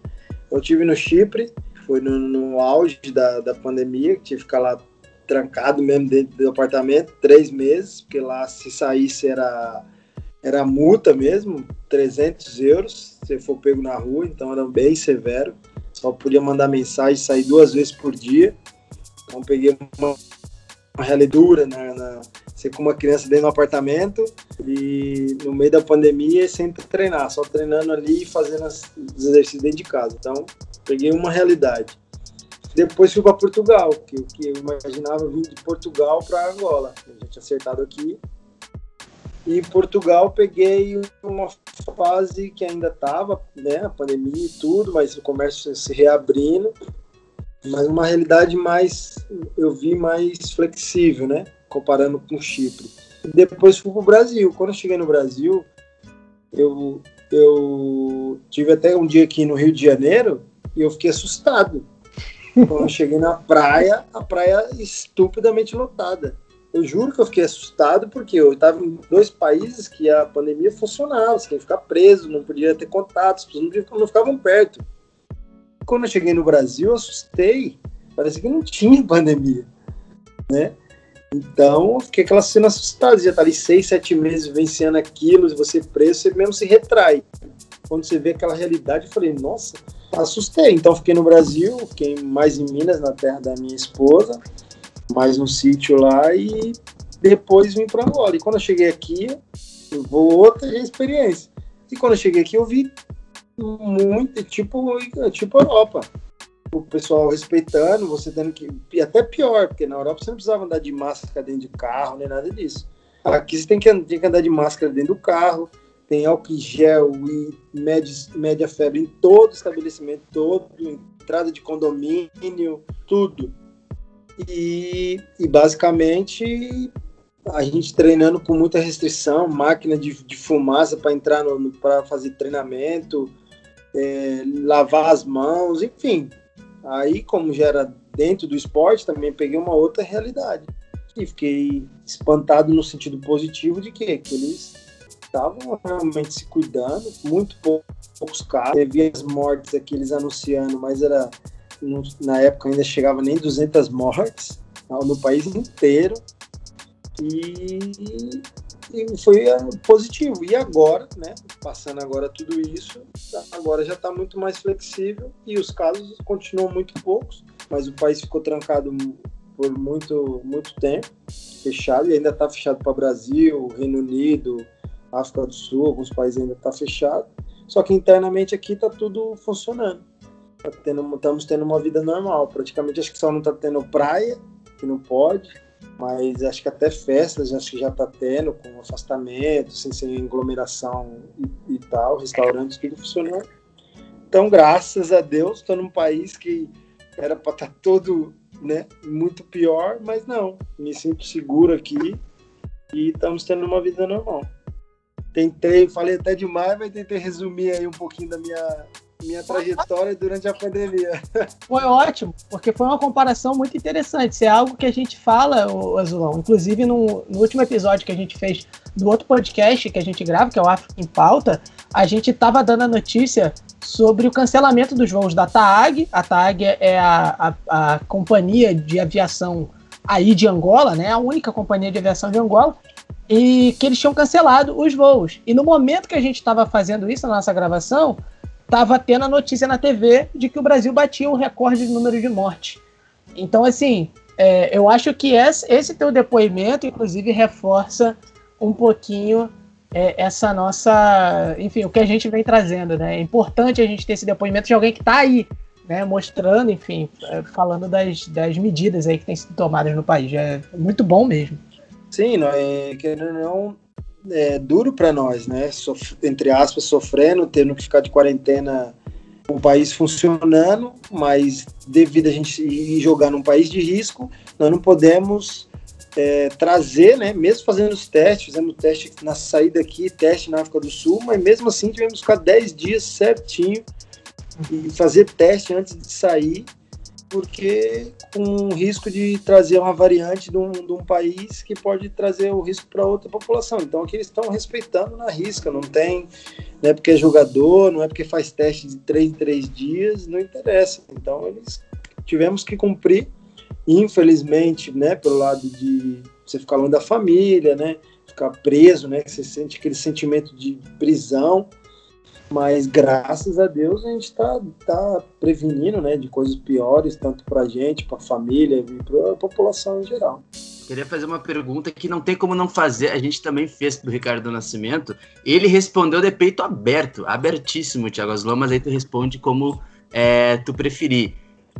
D: Eu tive no Chipre, foi no, no auge da, da pandemia, tive que ficar lá trancado mesmo dentro do apartamento, três meses, porque lá se saísse era, era multa mesmo, 300 euros, se for pego na rua, então era bem severo. Só podia mandar mensagem, sair duas vezes por dia. Então peguei uma, uma realidade dura na, na, ser com uma criança dentro do apartamento e no meio da pandemia sem treinar, só treinando ali e fazendo os exercícios dentro de casa. Então, peguei uma realidade. Depois fui para Portugal, que o que eu imaginava vir de Portugal para Angola. A gente acertado aqui. E em Portugal peguei uma fase que ainda estava, né, a pandemia e tudo, mas o comércio se reabrindo, mas uma realidade mais, eu vi mais flexível, né? comparando com Chipre. Depois fui para o Brasil. Quando eu cheguei no Brasil, eu, eu tive até um dia aqui no Rio de Janeiro e eu fiquei assustado. Quando eu cheguei na praia, a praia estupidamente lotada. Eu juro que eu fiquei assustado porque eu estava em dois países que a pandemia funcionava, você tinha que ficar preso, não podia ter contato, as pessoas não ficavam perto. Quando eu cheguei no Brasil, eu assustei, parecia que não tinha pandemia, né? Então, fiquei aquela cena assustada, já tá ali seis, sete meses vencendo aquilo, você preso, você mesmo se retrai. Quando você vê aquela realidade, eu falei, nossa, assustei. Então, fiquei no Brasil, fiquei mais em Minas, na terra da minha esposa, mais no sítio lá, e depois vim para Angola. E quando eu cheguei aqui, eu vou outra experiência. E quando eu cheguei aqui, eu vi muito, tipo, tipo Europa o pessoal respeitando, você tendo que. E até pior, porque na Europa você não precisava andar de máscara dentro de carro, nem nada disso. Aqui você tem que, tem que andar de máscara dentro do carro, tem álcool gel e média, média febre em todo estabelecimento, todo, entrada de condomínio, tudo. E, e basicamente a gente treinando com muita restrição, máquina de, de fumaça para entrar para fazer treinamento, é, lavar as mãos, enfim, Aí, como já era dentro do esporte, também peguei uma outra realidade. E fiquei espantado no sentido positivo de que, que eles estavam realmente se cuidando, muito poucos casos. Teve as mortes aqui eles anunciando, mas era na época ainda chegava nem 200 mortes no país inteiro. E e foi é, positivo. E agora, né, passando agora tudo isso, agora já está muito mais flexível e os casos continuam muito poucos, mas o país ficou trancado por muito, muito tempo, fechado, e ainda está fechado para Brasil, Reino Unido, África do Sul, alguns países ainda está fechado. Só que internamente aqui está tudo funcionando. Tá tendo, estamos tendo uma vida normal. Praticamente acho que só não está tendo praia, que não pode mas acho que até festas acho que já está tendo, com afastamento, sem ser aglomeração e, e, tal, restaurantes, tudo funcionando. Então, graças a Deus, estou num país que era para estar tá todo né, muito pior, mas não, me sinto seguro aqui e estamos tendo uma vida normal. Tentei, falei até demais, mas tentei resumir aí um pouquinho da minha minha trajetória durante a pandemia.
C: Foi ótimo, porque foi uma comparação muito interessante. Isso é algo que a gente fala, o Azulão. Inclusive, no, no, último episódio que a gente fez do outro podcast que a gente grava, que é o África em Pauta, a gente estava dando a notícia sobre o cancelamento dos voos da TAAG. A TAAG é a, a, a companhia de aviação aí de Angola, né? A única companhia de aviação de Angola e que eles tinham cancelado os voos. E no momento que a gente estava fazendo isso na nossa gravação, estava tendo a notícia na TV de que o Brasil batia um recorde de número de mortes. Então, assim, é, eu acho que esse, esse teu depoimento, inclusive, reforça um pouquinho é, essa nossa. Enfim, o que a gente vem trazendo, né? É importante a gente ter esse depoimento de alguém que está aí, né? Mostrando, enfim, é, falando das, das medidas aí que têm sido tomadas no país. É muito bom mesmo.
D: Sim, não é, querendo ou não, é, duro para nós, né? Sof entre aspas, sofrendo, tendo que ficar de quarentena o país funcionando, mas devido a gente ir jogar num país de risco, nós não podemos é, trazer, né? Mesmo fazendo os testes, fizemos teste na saída aqui, teste na África do Sul, mas mesmo assim tivemos que ficar 10 dias certinho e fazer teste antes de sair porque com o risco de trazer uma variante de um, de um país que pode trazer o risco para outra população. Então aqui eles estão respeitando na risca, não tem, não é porque é jogador, não é porque faz teste de três em três dias, não interessa. Então eles tivemos que cumprir, infelizmente, né, pelo lado de você ficar longe da família, né, ficar preso, né, que você sente aquele sentimento de prisão mas graças a Deus a gente está tá prevenindo né, de coisas piores, tanto para a gente, para a família e para a população em geral.
B: Queria fazer uma pergunta que não tem como não fazer. A gente também fez do Ricardo Nascimento. Ele respondeu de peito aberto, abertíssimo, Thiago Aslan, mas aí tu responde como é, tu preferir.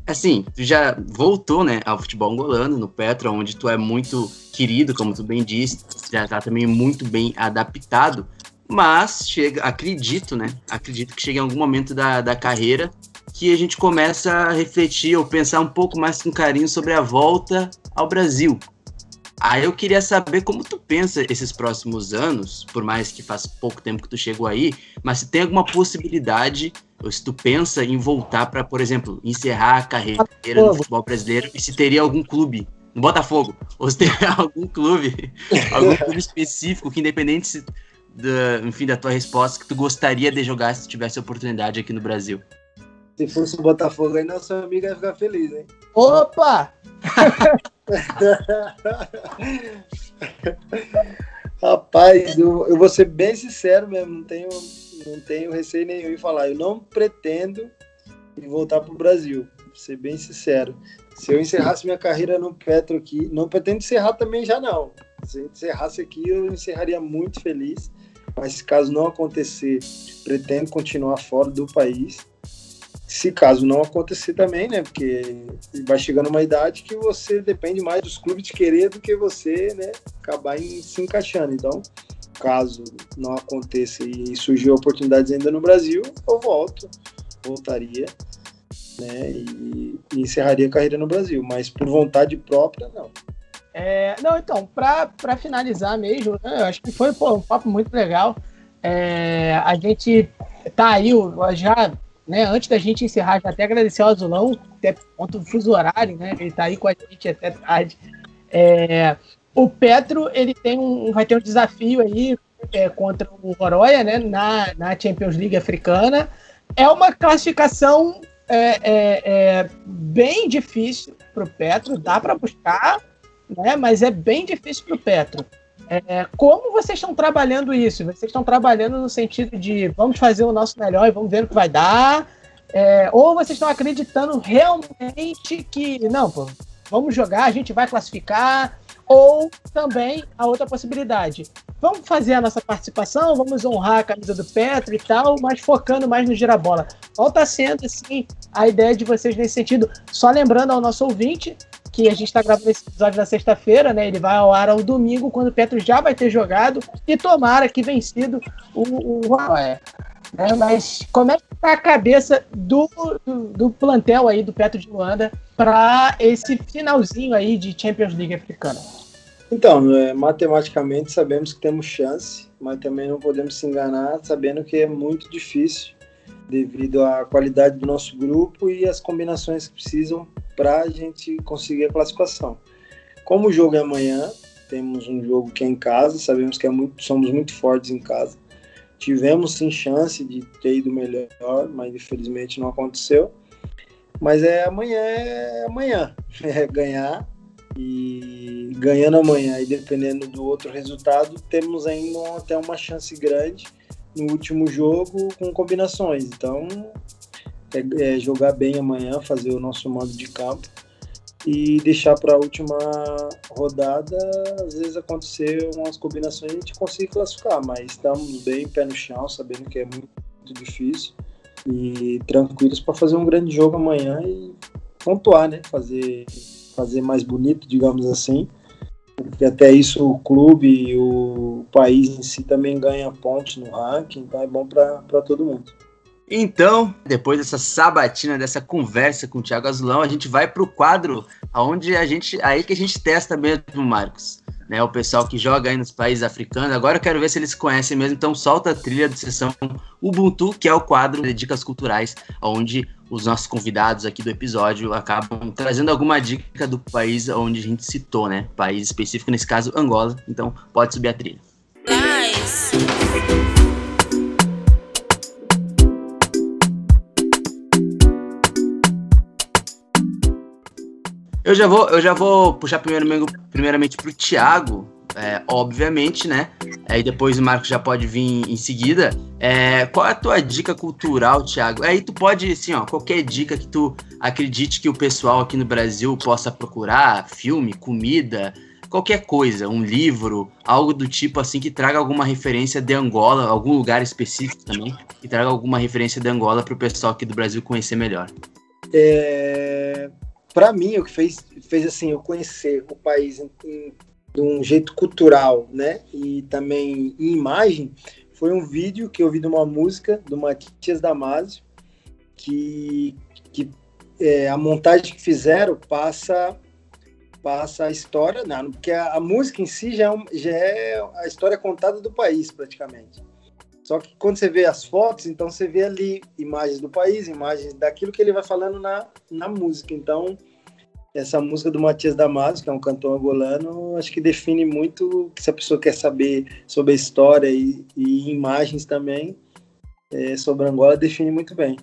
B: Assim, tu já voltou né, ao futebol angolano, no Petro, onde tu é muito querido, como tu bem disse, já está também muito bem adaptado. Mas chega, acredito, né? Acredito que chega em algum momento da, da carreira que a gente começa a refletir ou pensar um pouco mais com carinho sobre a volta ao Brasil. Aí eu queria saber como tu pensa esses próximos anos, por mais que faz pouco tempo que tu chegou aí, mas se tem alguma possibilidade, ou se tu pensa em voltar para, por exemplo, encerrar a carreira no futebol brasileiro e se teria algum clube no Botafogo, ou se teria algum clube, algum clube específico que independente se da, enfim, da tua resposta que tu gostaria de jogar se tivesse oportunidade aqui no Brasil?
D: Se fosse o Botafogo aí, nossa amiga ia ficar feliz, hein?
C: Opa!
D: Rapaz, eu, eu vou ser bem sincero mesmo, não tenho, não tenho receio nenhum em falar. Eu não pretendo voltar para o Brasil, vou ser bem sincero. Se eu encerrasse minha carreira no Petro aqui, não pretendo encerrar também já não. Se eu encerrasse aqui, eu encerraria muito feliz mas caso não acontecer, pretendo continuar fora do país. Se caso não acontecer também, né? Porque vai chegando uma idade que você depende mais dos clubes de querer do que você, né? Acabar em, se encaixando. Então, caso não aconteça e surgir oportunidades ainda no Brasil, eu volto, voltaria, né? E, e encerraria a carreira no Brasil. Mas por vontade própria, não.
C: É, não, então, para finalizar mesmo, né, eu acho que foi pô, um papo muito legal. É, a gente tá aí, já, né, antes da gente encerrar, já até agradecer ao Azulão, até ponto do fuso horário, né? Ele tá aí com a gente até tarde. É, o Petro, ele tem um, vai ter um desafio aí é, contra o Roroya, né, na, na Champions League africana. É uma classificação é, é, é bem difícil para o Petro, dá para buscar, né? Mas é bem difícil para o Petro. É, como vocês estão trabalhando isso? Vocês estão trabalhando no sentido de vamos fazer o nosso melhor e vamos ver o que vai dar? É, ou vocês estão acreditando realmente que, não, pô, vamos jogar, a gente vai classificar? Ou também a outra possibilidade, vamos fazer a nossa participação, vamos honrar a camisa do Petro e tal, mas focando mais no girabola. Qual está sendo, assim, a ideia de vocês nesse sentido? Só lembrando ao nosso ouvinte que a gente está gravando esse episódio na sexta-feira, né? Ele vai ao ar ao domingo, quando o Petro já vai ter jogado e tomara que vencido o, o É, mas como é que tá a cabeça do, do, do plantel aí do Petro de Luanda para esse finalzinho aí de Champions League africana?
D: Então, é, matematicamente sabemos que temos chance, mas também não podemos se enganar sabendo que é muito difícil devido à qualidade do nosso grupo e as combinações que precisam para a gente conseguir a classificação. Como o jogo é amanhã, temos um jogo que é em casa, sabemos que é muito, somos muito fortes em casa. Tivemos sim chance de ter ido melhor, mas infelizmente não aconteceu. Mas é amanhã, é amanhã, é ganhar e ganhando amanhã e dependendo do outro resultado, temos ainda até uma chance grande no último jogo com combinações. Então, é, é jogar bem amanhã, fazer o nosso mando de campo e deixar para a última rodada, às vezes acontecer umas combinações e a gente consegue classificar, mas estamos bem pé no chão, sabendo que é muito, muito difícil e tranquilos para fazer um grande jogo amanhã e pontuar, né? Fazer, fazer mais bonito, digamos assim, porque até isso o clube e o país em si também ganha pontos no ranking, então é bom para todo mundo.
B: Então, depois dessa sabatina, dessa conversa com o Thiago Azulão, a gente vai para o quadro onde a gente, aí que a gente testa mesmo, Marcos. Né, o pessoal que joga aí nos países africanos. Agora eu quero ver se eles conhecem mesmo. Então solta a trilha de sessão Ubuntu, que é o quadro de dicas culturais, onde os nossos convidados aqui do episódio acabam trazendo alguma dica do país onde a gente citou, né? País específico, nesse caso Angola. Então pode subir a trilha. Nice. Eu já vou, eu já vou puxar primeiro, primeiramente para o Thiago, é, obviamente, né? Aí depois o Marcos já pode vir em seguida. É, qual é a tua dica cultural, Thiago? Aí tu pode, assim, ó, qualquer dica que tu acredite que o pessoal aqui no Brasil possa procurar, filme, comida, qualquer coisa, um livro, algo do tipo assim que traga alguma referência de Angola, algum lugar específico também, que traga alguma referência de Angola para o pessoal aqui do Brasil conhecer melhor.
D: É, para mim, o que fez, fez assim eu conhecer o país em, em, de um jeito cultural, né, e também em imagem, foi um vídeo que eu vi de uma música do Matias Damasio, que, que é, a montagem que fizeram passa passa a história, não, porque a, a música em si já é, já é a história contada do país, praticamente. Só que quando você vê as fotos, então você vê ali imagens do país, imagens daquilo que ele vai falando na, na música. Então, essa música do Matias Damasio, que é um cantor angolano, acho que define muito se a pessoa quer saber sobre a história e, e imagens também é, sobre Angola, define muito bem.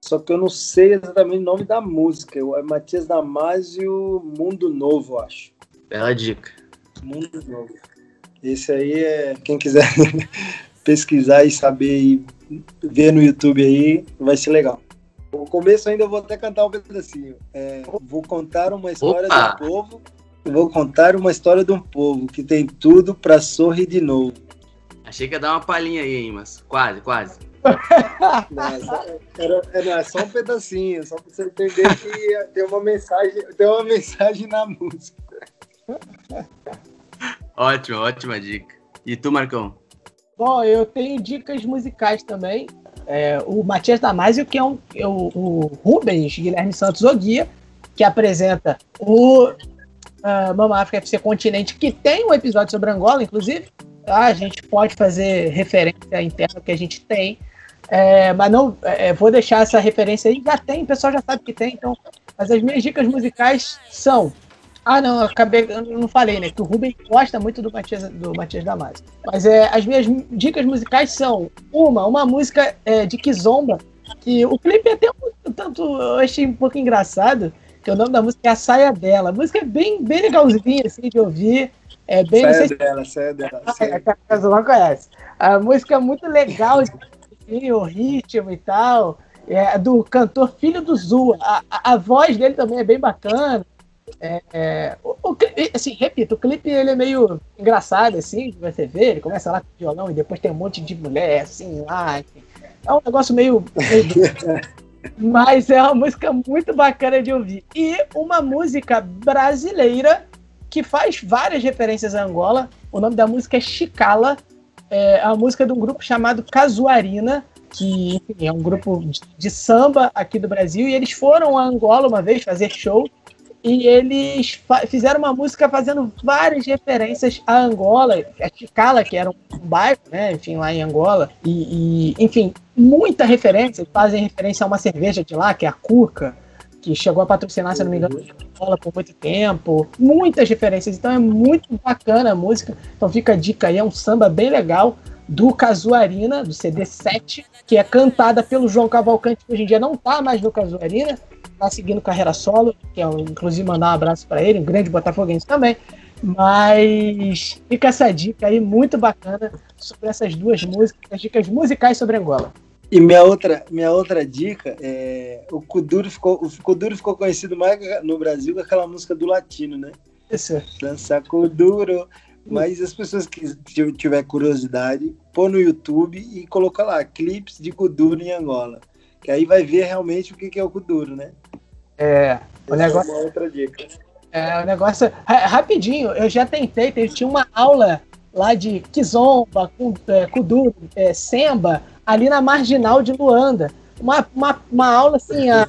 D: Só que eu não sei exatamente o nome da música. É Matias Damasio Mundo Novo, acho.
B: Bela dica.
D: Mundo Novo. Esse aí é. Quem quiser pesquisar e saber e ver no YouTube aí, vai ser legal. No começo ainda eu vou até cantar um pedacinho. É, vou contar uma história Opa! do povo. Vou contar uma história de um povo que tem tudo para sorrir de novo.
B: Achei que ia dar uma palhinha aí, hein, mas quase, quase.
D: não, era, era, só um pedacinho, só para você entender que tem uma mensagem, tem uma mensagem na música.
B: Ótimo, ótima dica. E tu, Marcão?
C: Bom, eu tenho dicas musicais também. É, o Matias Damasio, que é, um, é o, o, Rubens Guilherme Santos Oguia, que apresenta o uh, Mama África FC Continente, que tem um episódio sobre Angola, inclusive. Tá? A gente pode fazer referência interna que a gente tem. É, mas não é, vou deixar essa referência aí. Já tem, o pessoal já sabe que tem. Então, mas as minhas dicas musicais são ah, não, acabei, eu não falei, né? Que o Ruben gosta muito do Matias, do Matias Damasio. Mas é, as minhas dicas musicais são uma, uma música é, de Kizomba, que o clipe é até um tanto, eu achei um pouco engraçado, que o nome da música é A Saia Dela. A música é bem, bem legalzinha, assim, de ouvir. É bem,
D: saia dela, saia dela. Ah, é,
C: que a não conhece. A música é muito legal, assim, o ritmo e tal. É do cantor Filho do Zua. A, a, a voz dele também é bem bacana. É, é, o, o, assim, repito, o clipe ele é meio engraçado, assim, você vê, ele começa lá com o violão e depois tem um monte de mulher, assim, lá. Enfim. É um negócio meio. meio mas é uma música muito bacana de ouvir. E uma música brasileira que faz várias referências a Angola. O nome da música é Chicala. É a música de um grupo chamado Casuarina, que enfim, é um grupo de, de samba aqui do Brasil. E eles foram a Angola uma vez fazer show e eles fizeram uma música fazendo várias referências a Angola, a Chicala, que era um bairro, né, enfim, lá em Angola, e, e, enfim, muita referência, eles fazem referência a uma cerveja de lá, que é a Cuca, que chegou a patrocinar, se não me engano, Angola por muito tempo, muitas referências, então é muito bacana a música, então fica a dica aí, é um samba bem legal, do Casuarina, do CD 7, que é cantada pelo João Cavalcante, que hoje em dia não está mais no Casuarina, está seguindo carreira solo, que é, inclusive mandar um abraço para ele, um grande botafoguense também. Mas fica essa dica aí muito bacana sobre essas duas músicas, as dicas musicais sobre Angola.
D: E minha outra, minha outra dica é o Kuduro ficou, o Kuduro ficou conhecido mais no Brasil com aquela música do latino, né?
C: Isso.
D: Dança Kuduro. Mas as pessoas que tiver curiosidade, pôr no YouTube e coloca lá clipes de Kuduro em Angola. Que aí vai ver realmente o que é o Kuduro, né?
C: É, o
D: Essa negócio. É uma outra dica.
C: É, o negócio. Rapidinho, eu já tentei, tinha uma aula lá de Kizomba, é, Kuduro, é, Semba, ali na marginal de Luanda. Uma, uma, uma aula assim, a,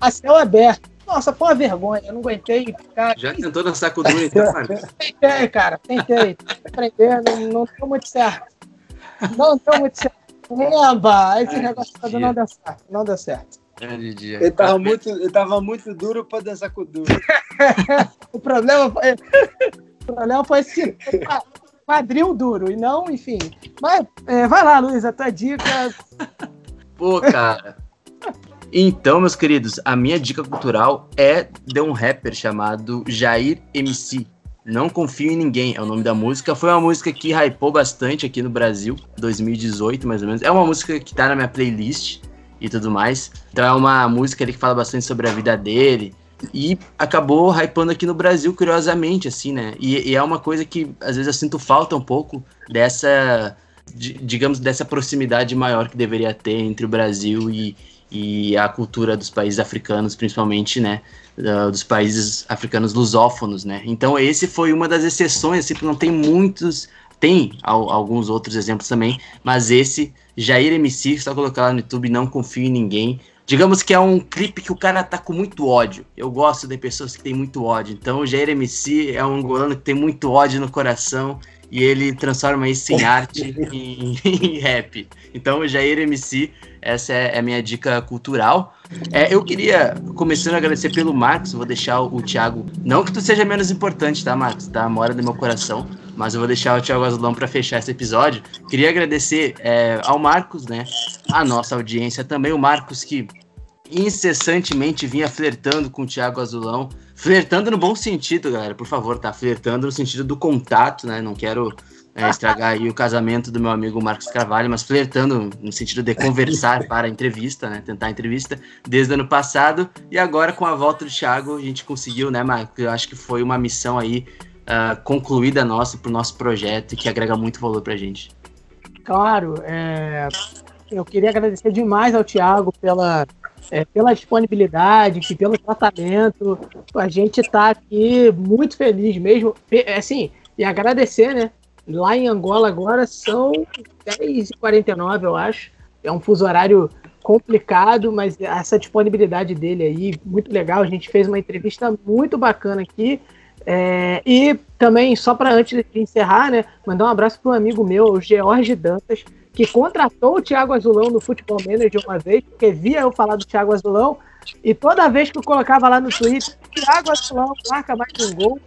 C: a céu aberto. Nossa, foi uma vergonha, eu não aguentei ficar.
B: Já tentou dançar Kuduro então, mano?
C: Tentei, cara, tentei. Aprender, não, não deu muito certo. Não deu muito certo. Eba, esse negócio todo não deu certo. Não deu certo.
D: Ele tava, muito, ele tava muito duro pra dançar com duro.
C: o problema foi. O problema foi esse quadril duro, e não, enfim. Mas é, vai lá, Luiz, a tua dica.
B: Pô, cara. Então, meus queridos, a minha dica cultural é de um rapper chamado Jair MC. Não Confio em Ninguém é o nome da música. Foi uma música que hypou bastante aqui no Brasil, 2018 mais ou menos. É uma música que tá na minha playlist e tudo mais. Então é uma música ali que fala bastante sobre a vida dele. E acabou hypando aqui no Brasil, curiosamente, assim, né? E, e é uma coisa que às vezes eu sinto falta um pouco dessa, digamos, dessa proximidade maior que deveria ter entre o Brasil e, e a cultura dos países africanos, principalmente, né? dos países africanos lusófonos, né? Então esse foi uma das exceções, assim, porque não tem muitos, tem alguns outros exemplos também, mas esse Jair MC, só colocar lá no YouTube, não confio em ninguém. Digamos que é um clipe que o cara tá com muito ódio. Eu gosto de pessoas que têm muito ódio. Então o Jair MC é um angolano que tem muito ódio no coração e ele transforma isso em arte, em, em, rap. Então Jair MC, essa é a minha dica cultural. É, eu queria, começando a agradecer pelo Marcos, vou deixar o, o Thiago. Não que tu seja menos importante, tá, Marcos? Tá? Mora no meu coração mas eu vou deixar o Thiago Azulão para fechar esse episódio. Queria agradecer é, ao Marcos, né? A nossa audiência também, o Marcos que incessantemente vinha flertando com o Thiago Azulão. Flertando no bom sentido, galera, por favor, tá? Flertando no sentido do contato, né? Não quero é, estragar aí o casamento do meu amigo Marcos Carvalho, mas flertando no sentido de conversar para a entrevista, né? Tentar a entrevista desde o ano passado. E agora, com a volta do Thiago, a gente conseguiu, né, Marcos? Eu acho que foi uma missão aí uh, concluída nossa para o nosso projeto e que agrega muito valor para a gente.
C: Claro, é, eu queria agradecer demais ao Tiago pela, é, pela disponibilidade, pelo tratamento. A gente está aqui muito feliz mesmo. Assim, e agradecer, né? Lá em Angola agora são 10h49, eu acho. É um fuso horário complicado, mas essa disponibilidade dele aí, muito legal. A gente fez uma entrevista muito bacana aqui. É, e também, só para antes de encerrar, né, mandar um abraço para um amigo meu, o George Dantas, que contratou o Thiago Azulão no Futebol Manager uma vez, porque via eu falar do Thiago Azulão, e toda vez que eu colocava lá no Twitter, Thiago Azulão marca mais um gol,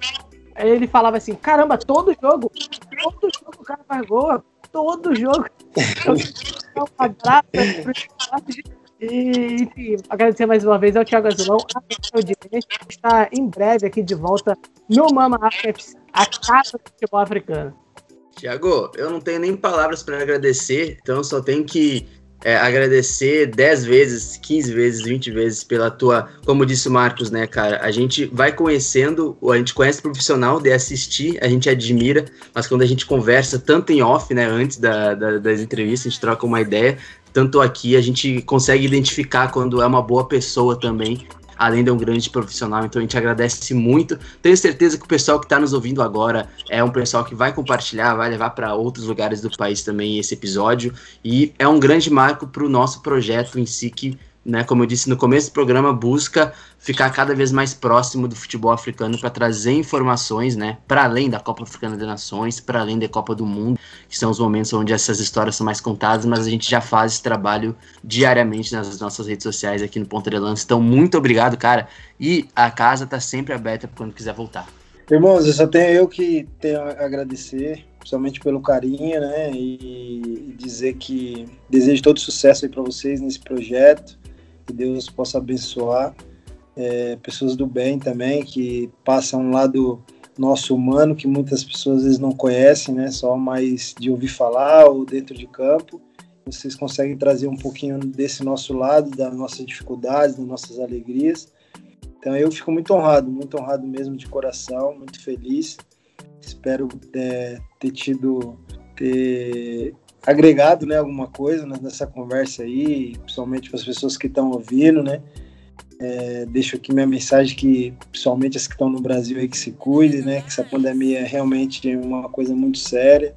C: ele falava assim: caramba, todo jogo, todo jogo o cara faz gol, todo jogo. Um abraço e, enfim, agradecer mais uma vez ao Thiago Azulão, a audiência, está em breve aqui de volta no Mama África a casa do futebol africano.
B: Tiago, eu não tenho nem palavras para agradecer, então só tenho que é, agradecer 10 vezes, 15 vezes, 20 vezes pela tua, como disse o Marcos, né, cara? A gente vai conhecendo, a gente conhece o profissional de assistir, a gente admira, mas quando a gente conversa, tanto em off, né, antes da, da, das entrevistas, a gente troca uma ideia, tanto aqui a gente consegue identificar quando é uma boa pessoa também, além de um grande profissional. Então a gente agradece muito. Tenho certeza que o pessoal que está nos ouvindo agora é um pessoal que vai compartilhar, vai levar para outros lugares do país também esse episódio. E é um grande marco para o nosso projeto em si que né, como eu disse no começo do programa, busca ficar cada vez mais próximo do futebol africano para trazer informações, né, para além da Copa Africana de Nações, para além da Copa do Mundo, que são os momentos onde essas histórias são mais contadas, mas a gente já faz esse trabalho diariamente nas nossas redes sociais aqui no Ponta de Lança. Então, muito obrigado, cara, e a casa está sempre aberta quando quiser voltar.
D: Irmãos, eu só tenho eu que tenho a agradecer, principalmente pelo carinho, né, e dizer que desejo todo sucesso aí para vocês nesse projeto que Deus possa abençoar é, pessoas do bem também, que passam um lado nosso humano, que muitas pessoas às vezes não conhecem, né? Só mais de ouvir falar ou dentro de campo. Vocês conseguem trazer um pouquinho desse nosso lado, das nossas dificuldades, das nossas alegrias. Então eu fico muito honrado, muito honrado mesmo de coração, muito feliz. Espero é, ter tido, ter agregado né, alguma coisa nessa conversa aí, principalmente para as pessoas que estão ouvindo, né? É, deixo aqui minha mensagem que, principalmente as que estão no Brasil aí, que se cuide, né? Que essa pandemia é realmente uma coisa muito séria.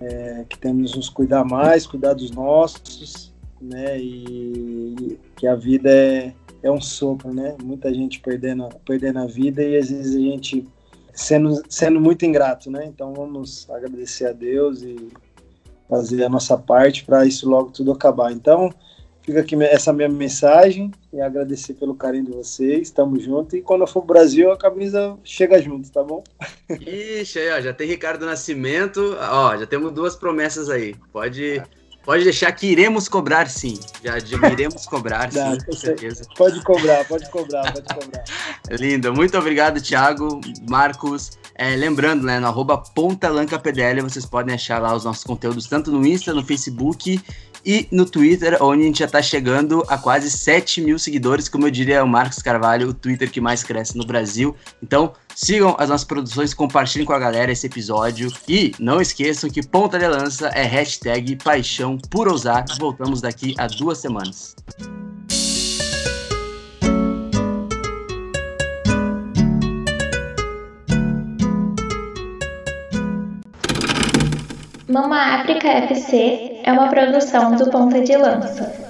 D: É, que temos nos cuidar mais, cuidar dos nossos, né? E que a vida é, é um sopro, né? Muita gente perdendo, perdendo a vida e às vezes a gente sendo, sendo muito ingrato, né? Então vamos agradecer a Deus e fazer a nossa parte para isso logo tudo acabar. Então, fica aqui essa minha mensagem e agradecer pelo carinho de vocês. Estamos juntos e quando eu for pro Brasil, a camisa chega junto, tá bom?
B: Ixi, aí, ó, já tem Ricardo Nascimento, ó, já temos duas promessas aí. Pode Pode deixar que iremos cobrar sim. Já, iremos cobrar sim, com certeza.
D: Pode cobrar, pode cobrar, pode cobrar.
B: Lindo. Muito obrigado, Thiago, Marcos. É, lembrando, né, no arroba vocês podem achar lá os nossos conteúdos, tanto no Insta, no Facebook e no Twitter, onde a gente já está chegando a quase 7 mil seguidores, como eu diria o Marcos Carvalho, o Twitter que mais cresce no Brasil. Então, sigam as nossas produções, compartilhem com a galera esse episódio e não esqueçam que ponta de lança é hashtag paixão por ousar. Voltamos daqui a duas semanas.
A: Mama África FC é uma produção do Ponta de Lança.